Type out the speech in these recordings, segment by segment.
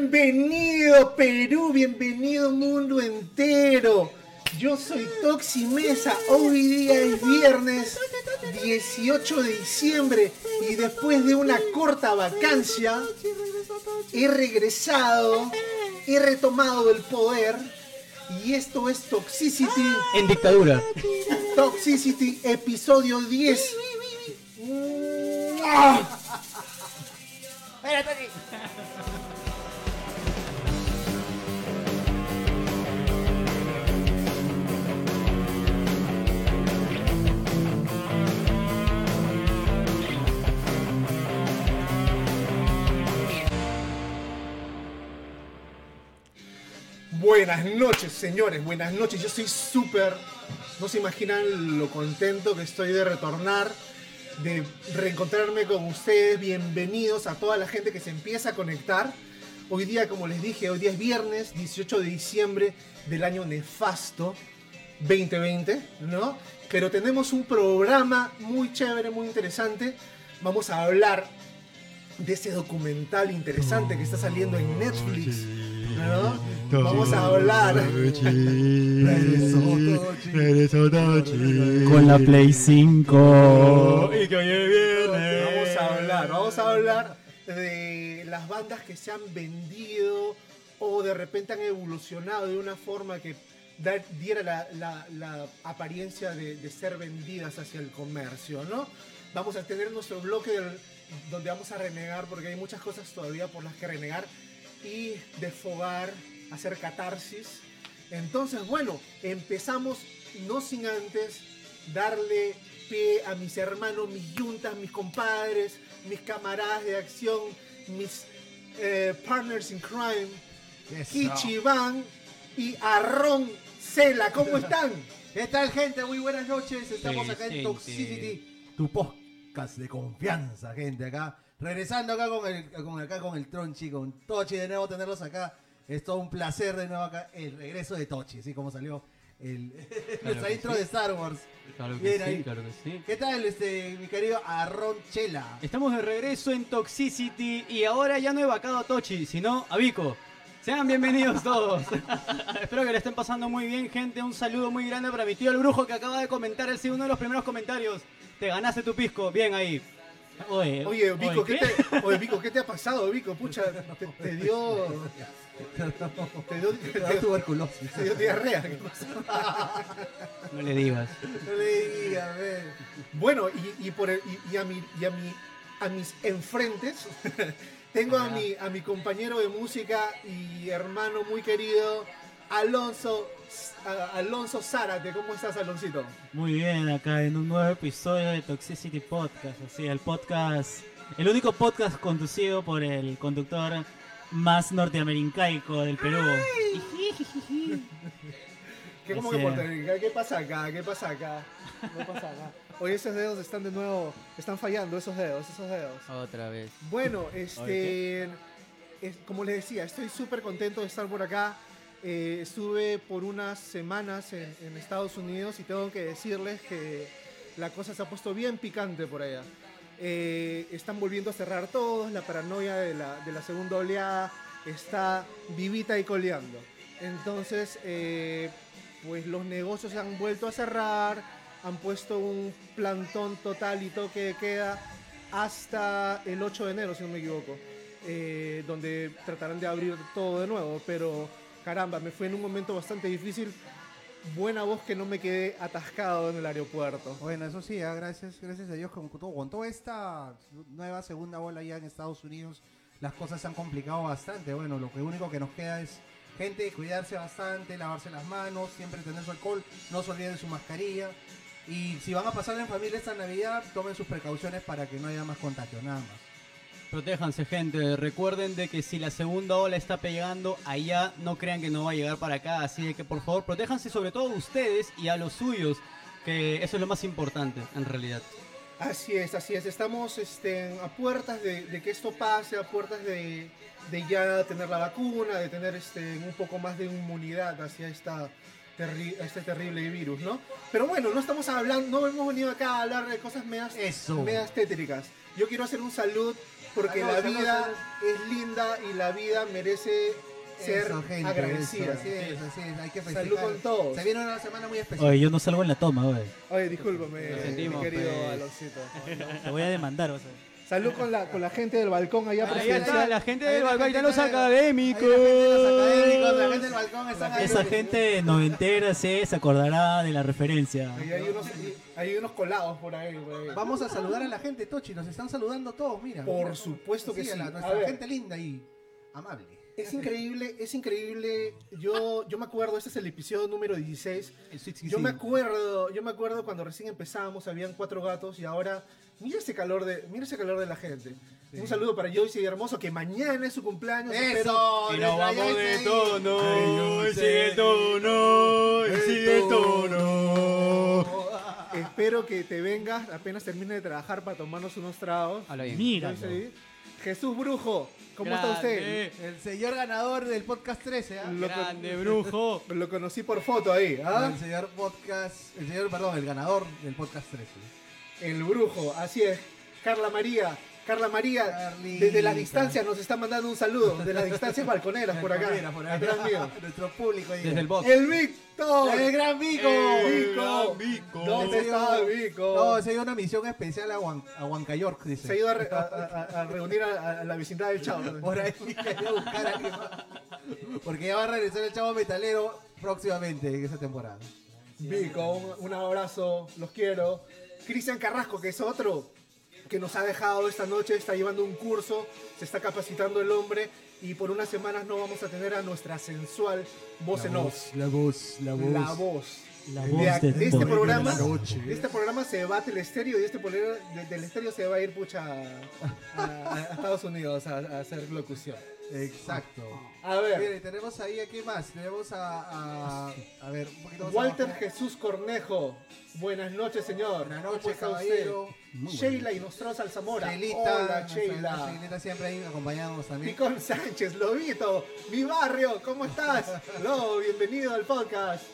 Bienvenido Perú, bienvenido mundo entero. Yo soy Toxi Mesa, hoy día es viernes 18 de diciembre y después de una corta vacancia he regresado, he retomado el poder y esto es Toxicity. En dictadura. Toxicity, episodio 10. ¡Ah! Buenas noches, señores, buenas noches. Yo soy súper, no se imaginan lo contento que estoy de retornar, de reencontrarme con ustedes. Bienvenidos a toda la gente que se empieza a conectar. Hoy día, como les dije, hoy día es viernes 18 de diciembre del año nefasto 2020, ¿no? Pero tenemos un programa muy chévere, muy interesante. Vamos a hablar de ese documental interesante que está saliendo en Netflix. ¿No? Vamos a hablar. Con la Play 5. Y que hoy viene. Vamos a hablar, vamos a hablar de las bandas que se han vendido o de repente han evolucionado de una forma que diera la, la- la apariencia de, de ser vendidas hacia el comercio, ¿no? Vamos a tener nuestro bloque del- donde vamos a renegar porque hay muchas cosas todavía por las que renegar y desfogar, hacer catarsis. Entonces, bueno, empezamos no sin antes darle pie a mis hermanos, mis yuntas, mis compadres, mis camaradas de acción, mis eh, partners in crime, Kichi Van y Arrón Cela. ¿Cómo están? ¿Qué tal, gente? Muy buenas noches. Estamos Sí, acá en sí, Toxicity, tu podcast de confianza, gente. Acá, regresando acá con el, con, acá con el Tronchi, con Tochi, de nuevo tenerlos acá. Es todo un placer de nuevo acá, el regreso de Tochi, así como salió el, nuestra que intro sí. de Star Wars. Claro que Bien sí, ahí. claro que sí. ¿Qué tal, este, mi querido Arron Chela? Estamos de regreso en Toxicity y ahora ya no he vacado a Tochi, sino a Vico. Sean bienvenidos todos. Espero que le estén pasando muy bien, gente. Un saludo muy grande para mi tío el brujo que acaba de comentar. Él sido uno de los primeros comentarios. Te ganaste tu pisco. Bien ahí. Oye, Oye, Vico, oye, ¿qué te, oye, Vico, ¿qué te ha pasado, Vico? Pucha, te, te dio. Te dio, Te tuberculosis. te dio diarrea. ¿qué pasó? No le digas. No le digas, ve. Bueno, y, y por el- y, y a mi, y a mi, a mis enfrentes tengo a mi, a mi compañero de música y hermano muy querido, Alonso, Alonso Zárate. ¿Cómo estás, Aloncito? Muy bien, acá en un nuevo episodio de Toxicity Podcast, así, el podcast, el único podcast conducido por el conductor más norteamericaico del Perú. ¿Qué, que? ¿Qué pasa acá? ¿Qué pasa acá? ¿Qué pasa acá? Oye, esos dedos están de nuevo, están fallando esos dedos, esos dedos. Otra vez. Bueno, este, es- como les decía, estoy súper contento de estar por acá. Eh, estuve por unas semanas en, en Estados Unidos y tengo que decirles que la cosa se ha puesto bien picante por allá. Eh, están volviendo a cerrar todos, la paranoia de la, de la segunda oleada está vivita y coleando. Entonces, eh, pues los negocios se han vuelto a cerrar, han puesto un plantón total y toque de queda hasta el 8 de enero, si no me equivoco, eh, donde tratarán de abrir todo de nuevo, pero caramba, me fue en un momento bastante difícil. Buena voz que no me quedé atascado en el aeropuerto. Bueno, eso sí, gracias, gracias a Dios todo- con toda esta nueva segunda ola ya en Estados Unidos, las cosas se han complicado bastante. Bueno, lo que único que nos queda es gente cuidarse bastante, lavarse las manos, siempre tener su alcohol, no se olviden de su mascarilla. Y si van a pasar en familia esta Navidad, tomen sus precauciones para que no haya más contagio, nada más. Protéjanse, gente. Recuerden de que si la segunda ola está pegando allá, no crean que no va a llegar para acá. Así de que por favor, protéjanse sobre todo ustedes y a los suyos, que eso es lo más importante en realidad. Así es, así es. Estamos este, a puertas de, de que esto pase, a puertas de, de ya tener la vacuna, de tener este, un poco más de inmunidad hacia esta terri- este terrible virus, ¿no? Pero bueno, no estamos hablando, no hemos venido acá a hablar de cosas medias, Eso. medias tétricas. Yo quiero hacer un salud porque Salud, la vida es linda y la vida merece ser Eso, gente, agradecida. eso, así es, así es, hay que festejar. Salud con todos. Se viene una semana muy especial. Oye, yo no salgo en la toma, oye. Oye, discúlpame, Lo mi sentimos, querido pues. Aloncito. Te voy a demandar, o sea. Salud con la, con la gente del balcón allá Ahí presente. está la gente Ahí del la balcón, ahí gente están los está- académicos. Ahí la gente de los académicos, la gente del balcón están ahí. Esa gente noventera se acordará de la referencia. Ahí hay unos, hay unos colados por ahí, güey. Vamos a saludar a la gente, Tochi. Nos están saludando todos, mira. Por Mira, supuesto que a sí. la- A nuestra ver. gente linda y amable. Es increíble, es increíble. Yo, yo me acuerdo, este es el episodio número 16. Yo me acuerdo, yo me acuerdo cuando recién empezábamos, habían cuatro gatos y ahora mira ese calor de, mira ese calor de la gente. Un saludo para Joyce y Hermoso que mañana es su cumpleaños. espero- ¡Eso! Y nos vamos de tono, Ay, y sigue el tono, y sigue el tono. Espero que te vengas apenas termine de trabajar para tomarnos unos tragos. Mira. Jesús Brujo, ¿cómo está usted? El señor ganador del podcast 13, ¿ah? Lo, Grande, brujo. lo conocí por foto ahí, ¿ah? El señor podcast, el señor, perdón, el ganador del podcast 13. El brujo, así es. Carla María, Carla María, Carlita. desde la distancia nos está mandando un saludo, de las distancias balconeras por acá. Por acá. atrás mío. Nuestro público ahí. Desde el box. El Víctor. El gran Vico. El gran Vico. ¿Dónde está Vico? No, se dio una misión especial a, Huan, a Huancayork, dice. Se ha ido a, re- a- a- a reunir a, a la vecindad del Chavo. Por ahí quería buscar a alguien más. Porque ya va a regresar el chavo metalero próximamente en esa temporada. Vico, un, un abrazo, los quiero. Cristian Carrasco, que es otro que nos ha dejado esta noche, está llevando un curso, se está capacitando el hombre y por unas semanas no vamos a tener a nuestra sensual voz en off. la voz, la La voz. La De, voz ac- de de este programa, la de este programa se va a Telestéreo y este de- del estéreo se va a ir pucha a, a- a Estados Unidos a, a hacer locución. Exacto. A ver, Mire, tenemos ahí, ¿a más? Tenemos a, a, a ver, un poquito más Walter abajo. Jesús Cornejo. Buenas noches, señor. Buenas ¿Cómo noches, caballero. Muy Sheila y Nostrosa Alzamora. Sheilita, Hola, Sheila. Sheilita siempre ahí acompañándonos también. Picón Sánchez, Lobito, mi barrio, ¿cómo estás? Lobo, bienvenido al podcast.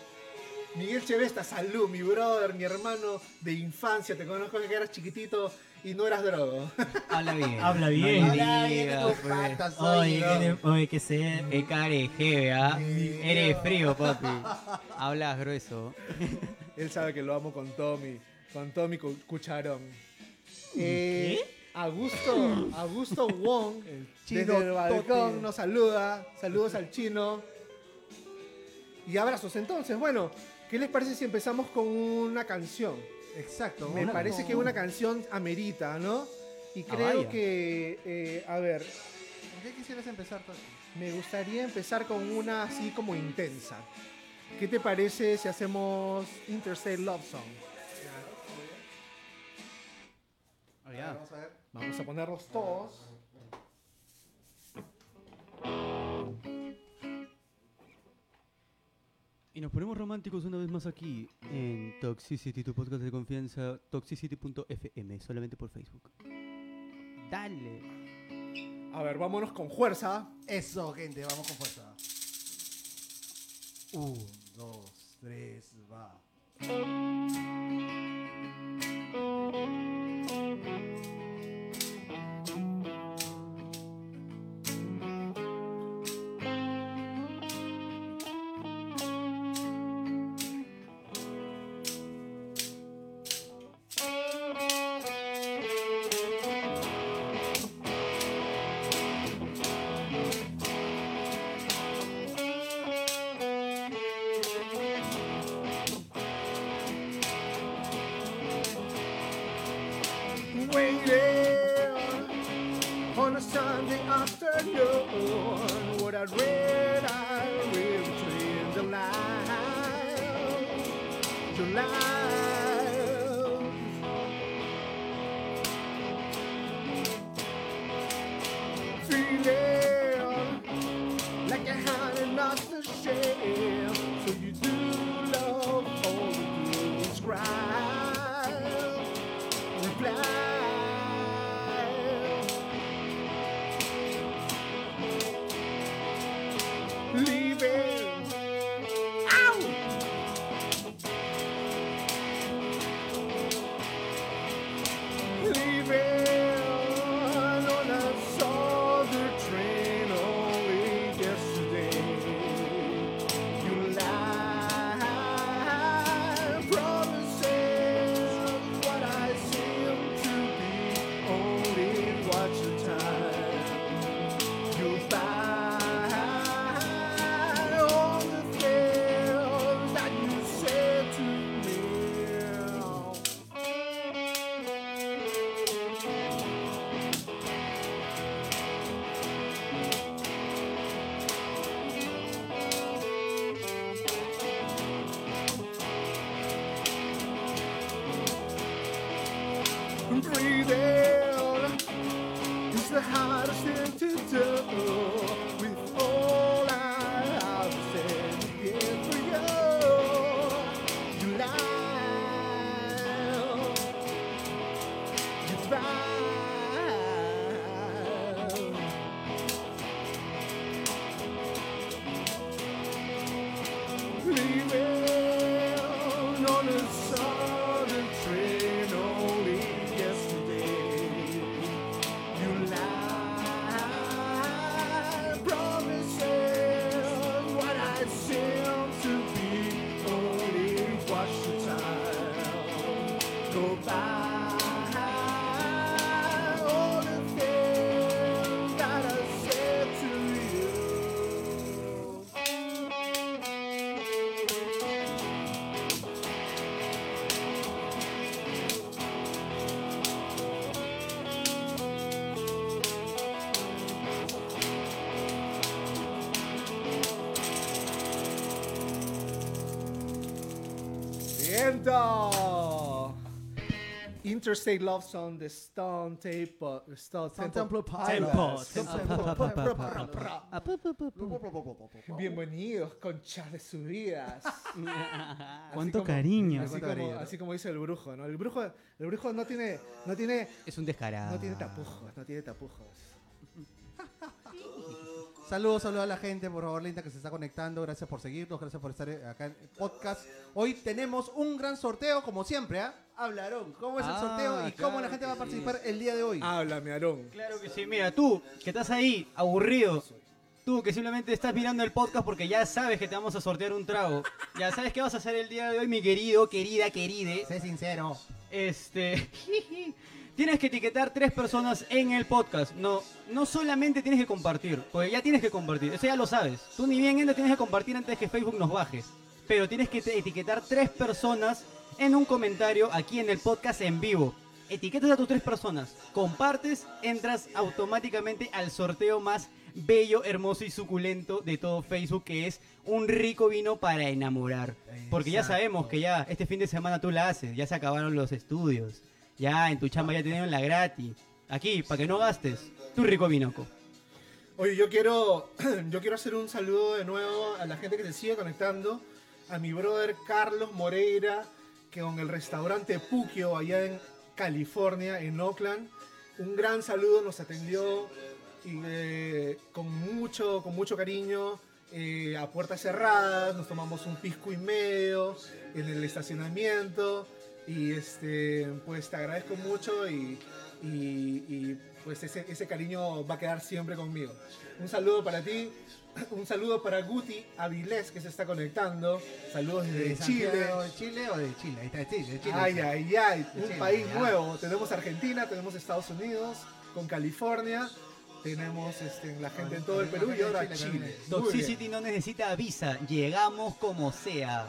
Miguel Chevesta, salud, mi brother, mi hermano de infancia. Te conozco desde que eras chiquitito y no eras drogo. Habla bien. Habla bien. No Hola, me viene digas, tu pues. patas, Oye, oye. que de- oye, que se... Qué careje, ¿ah? Eres frío, papi. Hablas grueso. Él sabe que lo amo con Tommy, con Tommy Cu- Cucharón. Eh, Augusto, Augusto Wong, chino desde el balcón tote. nos saluda. Saludos al chino. Y abrazos entonces. Bueno, ¿qué les parece si empezamos con una canción? Exacto. Me parece que una canción amerita, ¿no? Y Ah, creo vaya. que, eh, a ver, ¿Con qué quisieras empezar, me gustaría empezar con una así como intensa. ¿Qué te parece si hacemos Interstate Love Song? Oh, ya. Vamos a ver. Vamos a ponerlos todos. Y nos ponemos románticos una vez más aquí en Toxicity, tu podcast de confianza, toxicity.fm, solamente por Facebook. Dale. A ver, vámonos con fuerza. Eso, gente, vamos con fuerza. Un, dos, tres, va. Viento. Interstate Love Song de Stone Temple. Stone Temple. Bienvenidos, conchas de. Así Cuánto como- cariño. Así como, así como dice el brujo, ¿no? El brujo, el brujo no tiene, no tiene, Es un descarado. no tiene tapujos, no tiene tapujos. Saludos, saludos a la gente, por favor, linda, que se está conectando. Gracias por seguirnos, gracias por estar acá en el podcast. Hoy tenemos un gran sorteo, como siempre, ¿ah? Hablaron. ¿Cómo es el Ah, sorteo y cómo claro la gente va a que participar el día de hoy? Háblame, Aarón. Claro que sí, mira, tú que estás ahí aburrido, tú que simplemente estás mirando el podcast porque ya sabes que te vamos a sortear un trago, ya sabes qué vas a hacer el día de hoy, mi querido, querida, queride, Sé sincero. este, tienes que etiquetar tres personas en el podcast, no, no solamente tienes que compartir, porque ya tienes que compartir, eso ya lo sabes, tú ni bien tienes que compartir antes que Facebook nos baje, pero tienes que etiquetar tres personas en un comentario aquí en el podcast en vivo. Etiquetas a tus tres personas, compartes, entras automáticamente al sorteo más bello, hermoso y suculento de todo Facebook, que es un rico vino para enamorar. Porque ya sabemos que ya este fin de semana tú la haces, ya se acabaron los estudios, ya en tu chamba ya te dieron la gratis. Aquí, para que no gastes, tu rico vinoco. Oye, yo quiero, yo quiero hacer un saludo de nuevo a la gente que se sigue conectando, a mi brother Carlos Moreira, que con el restaurante Puquio allá en California, en Oakland, un gran saludo, nos atendió y, eh, con, mucho, con mucho cariño, eh, a puertas cerradas, nos tomamos un pisco y medio en el estacionamiento y este, pues te agradezco mucho y, y- y, pues ese, ese cariño va a quedar siempre conmigo. Un saludo para ti, un saludo para Guti Avilés que se está conectando, saludos ¿De desde Chile. Santiago ¿De Chile o de Chile? Ahí está, de Chile. de Chile. Ay, ay, ay, un Chile, país ya. nuevo. Tenemos Argentina, tenemos Estados Unidos, con California, tenemos este, la gente en todo el Perú y de ahora Chile Chile. Toxicity no necesita visa, llegamos como sea.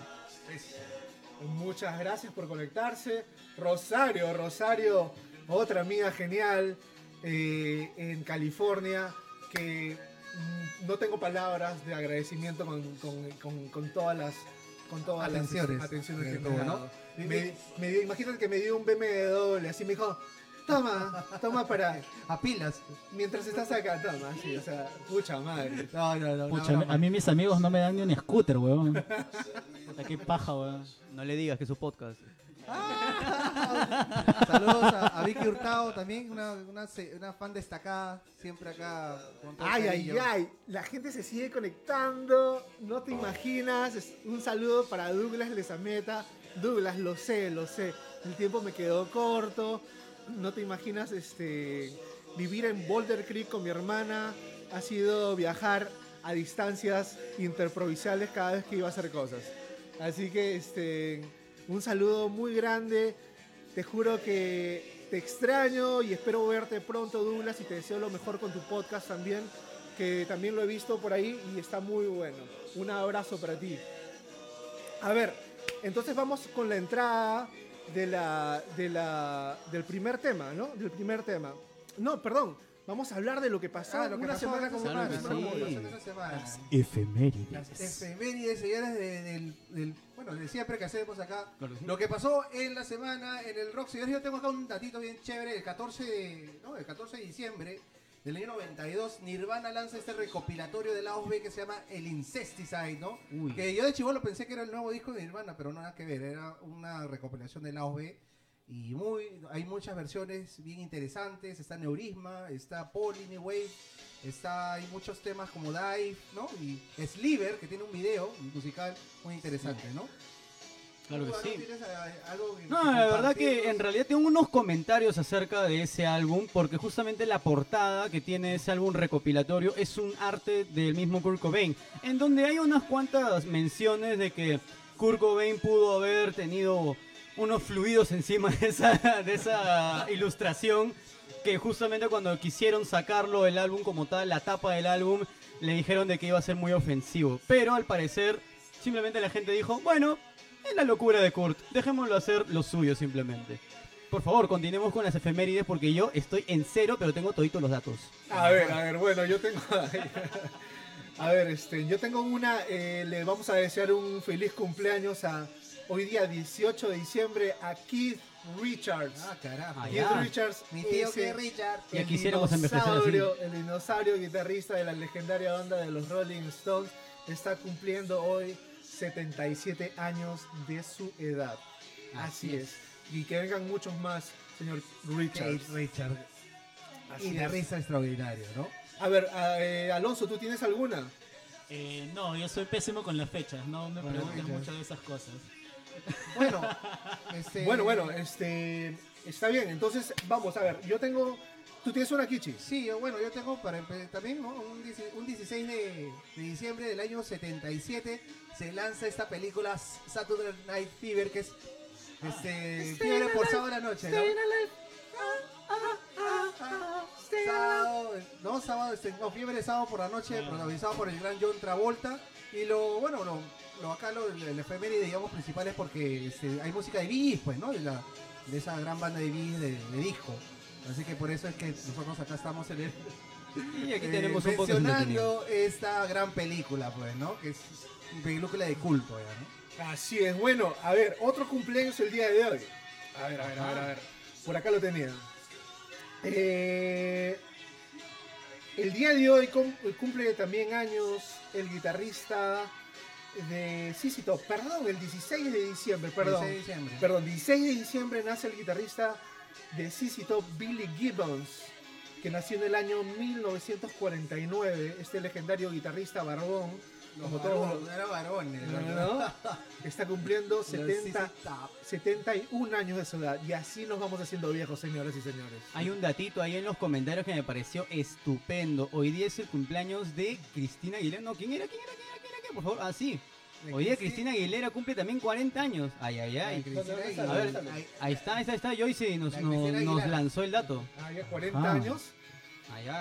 Muchas gracias por conectarse. Rosario, Rosario, otra amiga genial eh, en California que mm, no tengo palabras de agradecimiento con, con- con- con todas las con todas Atenciones las atenciones. que tuvo, me dio- imagínate que me dio un BMW, así me dijo, toma, toma para, A pilas. mientras estás acá, toma, sí, o sea, pucha madre. No, no, no. Pucha, no, a mí- a mí mis amigos no me dan ni un scooter, weón. Puta, qué paja, weón. No le digas que es su podcast. Saludos a, a Vicky Hurtado también, una, una, fan destacada, siempre acá. Con todo Ay, ay, cariño. ay, la gente se sigue conectando, no te imaginas. Es- Un saludo para Douglas Lezameta. Douglas, lo sé, lo sé. El tiempo me quedó corto. No te imaginas este, vivir en Boulder Creek con mi hermana. Ha sido viajar a distancias interprovinciales cada vez que iba a hacer cosas. Así que este, un saludo muy grande. Te juro que te extraño y espero verte pronto, Douglas, y te deseo lo mejor con tu podcast también, que también lo he visto por ahí y está muy bueno. Un abrazo para ti. A ver, entonces vamos con la entrada de la, de la, del primer tema, ¿no? Del primer tema. No, perdón. Vamos a hablar de lo que pasó Ah, lo que una pasó semana como esta semana. Efemérides. Las efemérides, señores, de- del, del- bueno, de siempre que hacemos acá. Lo que pasó en la semana en el rock. Señores, yo tengo acá un datito bien chévere. El 14 de, no, el 14 de diciembre del año 92, Nirvana lanza este recopilatorio de la B que se llama El Incesticide, ¿no? Uy. Que yo de chivolo pensé que era el nuevo disco de Nirvana, pero no nada que ver. Era una recopilación de la B. Y muy, hay muchas versiones bien interesantes. Está Neurisma, está Polini Wave, está, hay muchos temas como Dive, ¿no? Y Sliver, que tiene un video musical muy interesante, ¿no? Claro que ¿Tú, sí. Eh, algo No, la verdad que en realidad tengo unos comentarios acerca de ese álbum, porque justamente la portada que tiene ese álbum recopilatorio es un arte del mismo Kurt Cobain, en donde hay unas cuantas menciones de que Kurt Cobain pudo haber tenido unos fluidos encima de esa, de esa ilustración, que justamente cuando quisieron sacarlo el álbum como tal, la tapa del álbum, le dijeron de que iba a ser muy ofensivo, pero al parecer simplemente la gente dijo, bueno, es la locura de Kurt. Dejémoslo hacer lo suyo simplemente. Por favor, continuemos con las efemérides porque yo estoy en cero, pero tengo toditos los datos. A ver, a ver, bueno, yo tengo. A ver, este, yo tengo una. eh, le vamos a desear un feliz cumpleaños a hoy día 18 de diciembre a Keith Richards. Ah, carajo. Keith ya. Richards, Mi tío ese- que Richard. Ya el quisiéramos envejecer así. dinosaurio, el dinosaurio guitarrista de la legendaria banda de los Rolling Stones, está cumpliendo hoy 77 años de su edad. Así, Así es. Y que vengan muchos más, señor Richards. Keith Richard. Así Y de es. risa extraordinario, ¿no? A ver, a- eh, Alonso, ¿tú tienes alguna? Eh, no, yo soy pésimo con las fechas, no me las preguntes mucho de esas cosas. Bueno, este. Bueno, bueno, este. Está bien, entonces vamos a ver. Yo tengo. ¿Tú tienes una Kichi? Sí, yo- bueno, yo tengo para también ¿no? un, un 16 de, de diciembre del año 77 se lanza esta película Saturday Night Fever que es este fiebre por sábado a la noche, ¿no? Sábado, no, sábado, este, no, fiebre de sábado por la noche, protagonizado por el gran John Travolta. Y lo, bueno, lo, lo acá lo, el, el efeméride, digamos, principal es porque este, hay música de Gees, pues, ¿no? De, la, de esa gran banda de Gees de, de disco. Así que por eso es que nosotros acá estamos en el, Y aquí eh, tenemos un mencionando esta gran película, pues, ¿no? Que es una película de culto, ya, ¿no? Así es, bueno, a ver, otro cumpleaños el día de hoy. A ver, a ver, a ver, a ver. Por acá lo tenía. Eh, el día de hoy cum- cumple también años el guitarrista de Top. Perdón, el 16 de diciembre, perdón. 16 de diciembre. Perdón, 16 de diciembre nace el guitarrista de Top, Billy Gibbons, que nació en el año 1949. Este legendario guitarrista barbón, Los como todos no era varones, ¿no? ¿no? está cumpliendo Los 70, CC Top. 71 años de su edad. Y así nos vamos haciendo viejos, señoras y señores. Hay un datito ahí en los comentarios que me pareció estupendo. Hoy día es el cumpleaños de Cristina Aguilera. No, ¿quién era? ¿Quién era? ¿Quién era? ¿Quién? Por favor, ah, sí. Hoy día Cristi- Cristina Aguilera cumple también 40 años. Ay, ay, ay. Cristina. A ver. Ahí está, ahí está, ahí está. Joyce nos, La nos, Cristina nos lanzó el dato. Ah, ya 40 Ah. años.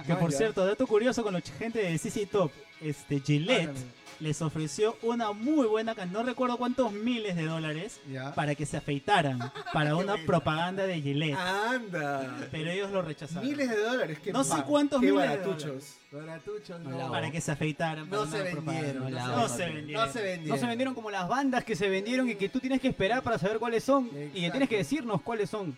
Que por ya. cierto, dato curioso con la gente de CC Top, este Gillette. Les ofreció una muy buena cantidad, no recuerdo cuántos miles de dólares, Ya. para que se afeitaran, para una propaganda de Gillette. Anda. Pero ellos lo rechazaron. Miles de dólares. Qué No sé cuántos qué miles de baratuchos. Baratuchos, No Para que se afeitaran. No se vendieron. no se- vendieron. no se vendieron. No se vendieron como las bandas que se vendieron y que tú tienes que esperar para saber cuáles son. Y que tienes que decirnos cuáles son.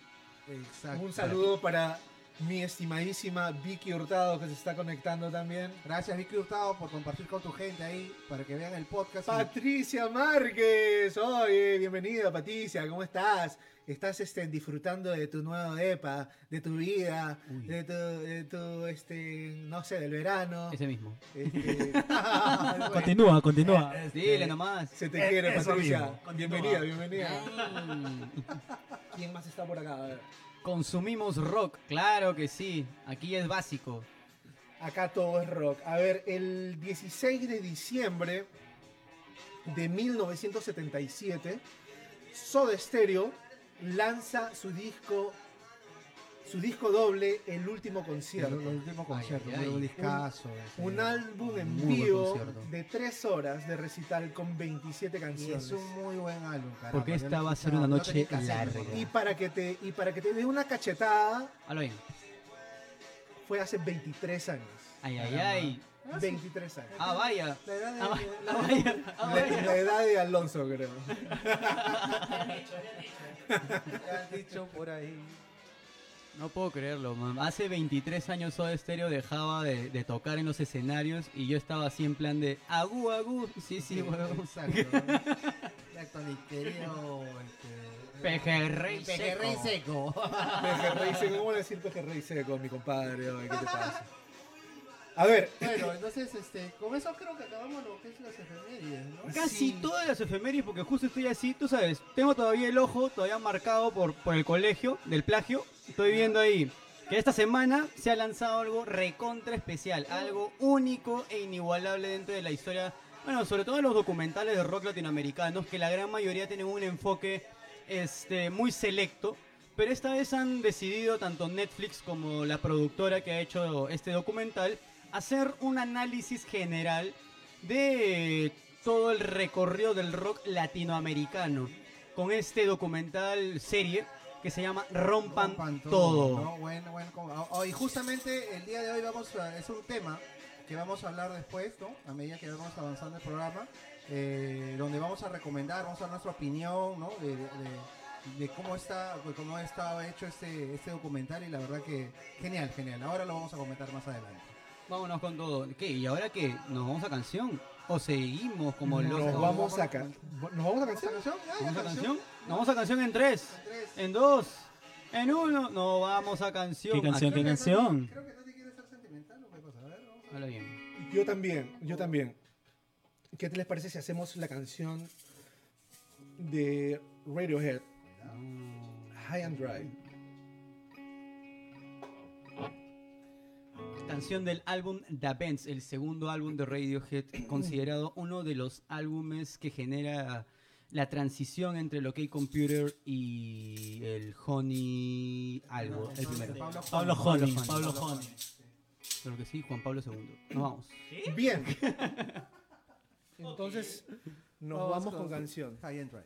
Exacto. Un saludo para mi estimadísima Vicky Hurtado que se está conectando también. Gracias, Vicky Hurtado, por compartir con tu gente ahí para que vean el podcast. Patricia Márquez, oye, bienvenida Patricia, ¿cómo estás? Estás este, disfrutando de tu nuevo EPA, de tu vida, Uy. de tu, de tu, este, no sé, del verano. Ese mismo. Este, Continúa, continúa. Dile nomás. se te quiere, Patricia. Bienvenida, bienvenida. ¿Quién más está por acá? A ver. Consumimos rock, claro que sí. Aquí es básico. Acá todo es rock. A ver, el 16 de diciembre de 1977, Soda Stereo lanza su disco, su disco doble, El Último El, Concierto. el último concierto, Ay, ay, ay. discazo. ese. Un álbum en vivo de 3 horas de recital con 27 Y canciones. es un muy buen álbum, caramba. Porque esta va a ser una no noche cassette, larga. Y para que te y para que te dé una cachetada, Habla bien. fue hace 23 años. Ay, ay, ay. 23 años. Ah, vaya. La edad de- Ah, vaya. la- Ah, vaya. Ah, La, vaya. la edad de Alonso, creo. Ya han dicho por ahí. No puedo creerlo, man. Hace 23 años Soda Stereo dejaba de, de tocar en los escenarios y yo estaba así en plan de agú, agú. Sí, sí, huevón. Exacto. Exacto, mi querido. Este, Pejerrey Pejerrey seco. Pejerrey seco, ¿cómo decir pejerrey seco, mi compadre? ¿Qué te pasa? A ver, Bueno, entonces, este, con eso creo que acabamos lo que es las efemérides, ¿no? Casi Sí. todas las efemérides, porque justo estoy así, tú sabes, tengo todavía el ojo todavía marcado por, por el colegio del plagio. Estoy viendo ahí que esta semana se ha lanzado algo recontra especial, algo único e inigualable dentro de la historia, bueno, sobre todo en los documentales de rock latinoamericanos, que la gran mayoría tienen un enfoque este, muy selecto. Pero esta vez han decidido, tanto Netflix como la productora que ha hecho este documental, hacer un análisis general de todo el recorrido del rock latinoamericano con este documental serie que se llama Rompan, Rompan todo. ¿no? Bueno, bueno, como- oh, y justamente el día de hoy vamos a, es un tema que vamos a hablar después, ¿no? A medida que vamos avanzando el programa, eh, donde vamos a recomendar, vamos a dar nuestra opinión, ¿no? De, de- de- de cómo está, cómo estaba hecho este, este documental y la verdad que genial, genial. Ahora lo vamos a comentar más adelante. Vámonos con todo. ¿Qué? ¿Y ahora qué? ¿Nos vamos a canción? ¿O seguimos como No, locos? nos vamos a ca- ¿Nos vamos a canción? Ah, ya, ¿Vamos a canción. ¿Nos vamos a canción en tres? En tres. ¿En dos? ¿En uno? No, vamos a canción. ¿Qué canción? ¿Qué canción? Creo que Tati quiere ser sentimental o qué cosa. A ver, vamos a. Habla bien. Yo también, yo también. ¿Qué te les parece si hacemos la canción de Radiohead, High and Dry? Canción del álbum The Bends, el segundo álbum de Radiohead, considerado uno de los álbumes que genera la transición entre el OK Computer y el Honey algo, el primero. Pablo. Honey. Honey. Pablo Honey. Creo que sí, Juan Pablo II. Nos vamos. Bien. Entonces, nos Vamos con- con canción. High and Dry.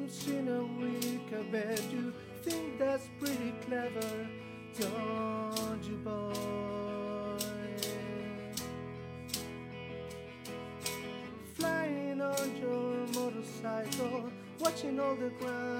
Jumps in a week, I bet you think that's pretty clever, don't you, boy? Flying on your motorcycle, watching all the ground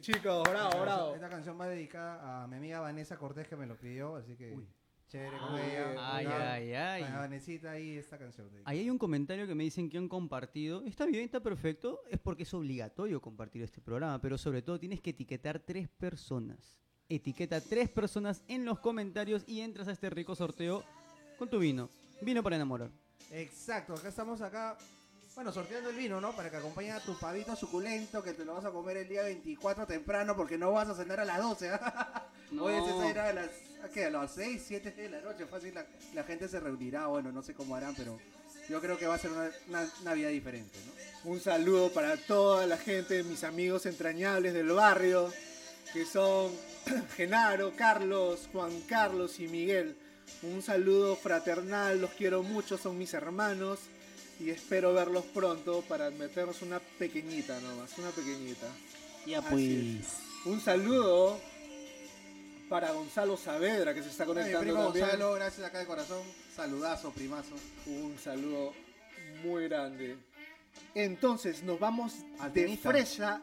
Bien, chicos, bravo, bravo. Esta canción va dedicada a mi amiga Vanessa Cortés que me lo pidió, así que chévere con ella. Ay, Ya, ay, ay. Para Vanesita ahí esta canción. Ahí hay un comentario que me dicen que han compartido. Está bien, está perfecto. Es porque es obligatorio compartir este programa, pero sobre todo tienes que etiquetar tres personas. Etiqueta tres personas en los comentarios y entras a este rico sorteo con tu vino. Vino para enamorar. Exacto, acá estamos acá, bueno, sorteando el vino, ¿no? Para que acompañe a tu pavito suculento que te lo vas a comer el día 24 temprano porque no vas a cenar a las 12. ¿ah? No. Hoy cena a las, ¿a qué? A las 6, 7 de la noche, fácil, la, la gente se reunirá, bueno, no sé cómo harán, pero yo creo que va a ser una, una Navidad diferente, ¿no? Un saludo para toda la gente, mis amigos entrañables del barrio, que son Genaro, Carlos, Juan Carlos y Miguel. Un saludo fraternal, los quiero mucho, son mis hermanos y espero verlos pronto para meternos una pequeñita nomás, una pequeñita. Ya Así pues. Un saludo para Gonzalo Saavedra que se está Ay, mi conectando primo también. Gonzalo, gracias acá de corazón, saludazo, primazo. Un saludo muy grande. Entonces, nos vamos de fresa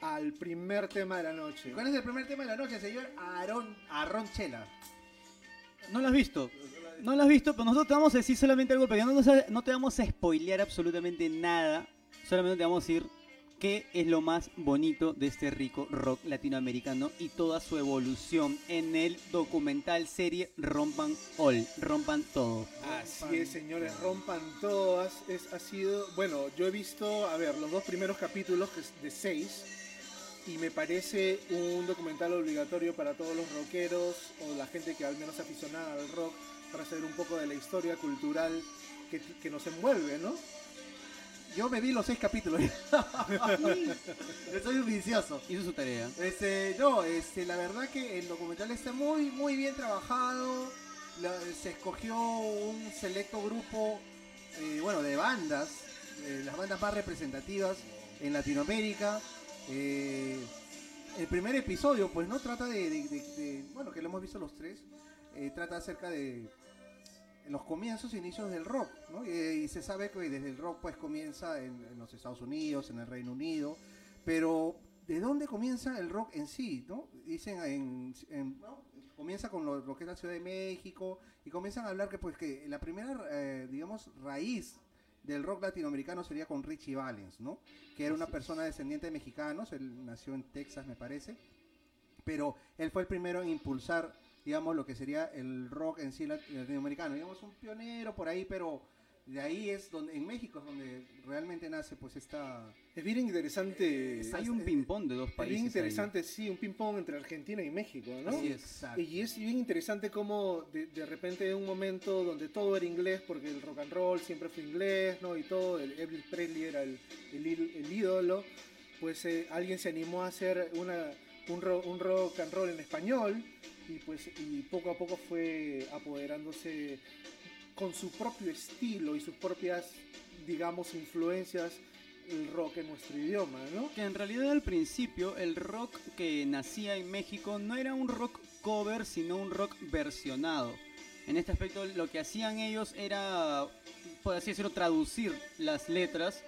al primer tema de la noche. ¿Cuál es el primer tema de la noche, señor? Aarón, Aarón Chela. No lo has visto. No lo has visto, pero nosotros te vamos a decir solamente algo pequeño. No, no te vamos a spoilear absolutamente nada. Solamente te vamos a decir qué es lo más bonito de este rico rock latinoamericano y toda su evolución en el documental serie Rompan All. Rompan todo. Así es, señores, rompan todas. Es, ha sido, bueno, yo he visto, a ver, los dos primeros capítulos, que es de seis, y me parece un documental obligatorio para todos los rockeros o la gente que al menos aficionada al rock, para saber un poco de la historia cultural que, que nos envuelve, ¿no? Yo me vi los seis capítulos. Soy un vicioso. Hizo su tarea. Este, no, este, la verdad que el documental está muy, muy bien trabajado. La- se escogió un selecto grupo, eh, bueno, de bandas, eh, las bandas más representativas en Latinoamérica. Eh, el primer episodio, pues, no trata de, de- de- de- bueno, que lo hemos visto los tres, trata acerca de los comienzos e inicios del rock, ¿no? Y se sabe que desde el rock, pues, comienza en, en los Estados Unidos, en el Reino Unido, pero ¿de dónde comienza el rock en sí? ¿no? Dicen en, en- ¿no? comienza con lo, lo que es la Ciudad de México y comienzan a hablar que pues que la primera eh, digamos raíz del rock latinoamericano sería con Richie Valens, ¿no? Que era una persona descendiente de mexicanos, él nació en Texas, me parece, pero él fue el primero en impulsar, digamos, lo que sería el rock en sí lat- latinoamericano, digamos, un pionero por ahí, pero de ahí es donde en México es donde realmente nace pues esta Es bien interesante. Hay un ping-pong de dos Es países. bien ahí. interesante, sí, un ping-pong entre Argentina y México, ¿no? Es. Exacto. Y es bien interesante cómo de, de repente en un momento donde todo era inglés, porque el rock and roll siempre fue inglés, ¿no? Y todo, el Elvis Presley era el, el el ídolo, pues eh, alguien se animó a hacer una, un, ro- un rock and roll en español y pues y poco a poco fue apoderándose con su propio estilo y sus propias, digamos, influencias el rock en nuestro idioma, ¿no? Que en realidad al principio el rock que nacía en México no era un rock cover, sino un rock versionado. En este aspecto lo que hacían ellos era, por así decirlo, traducir las letras,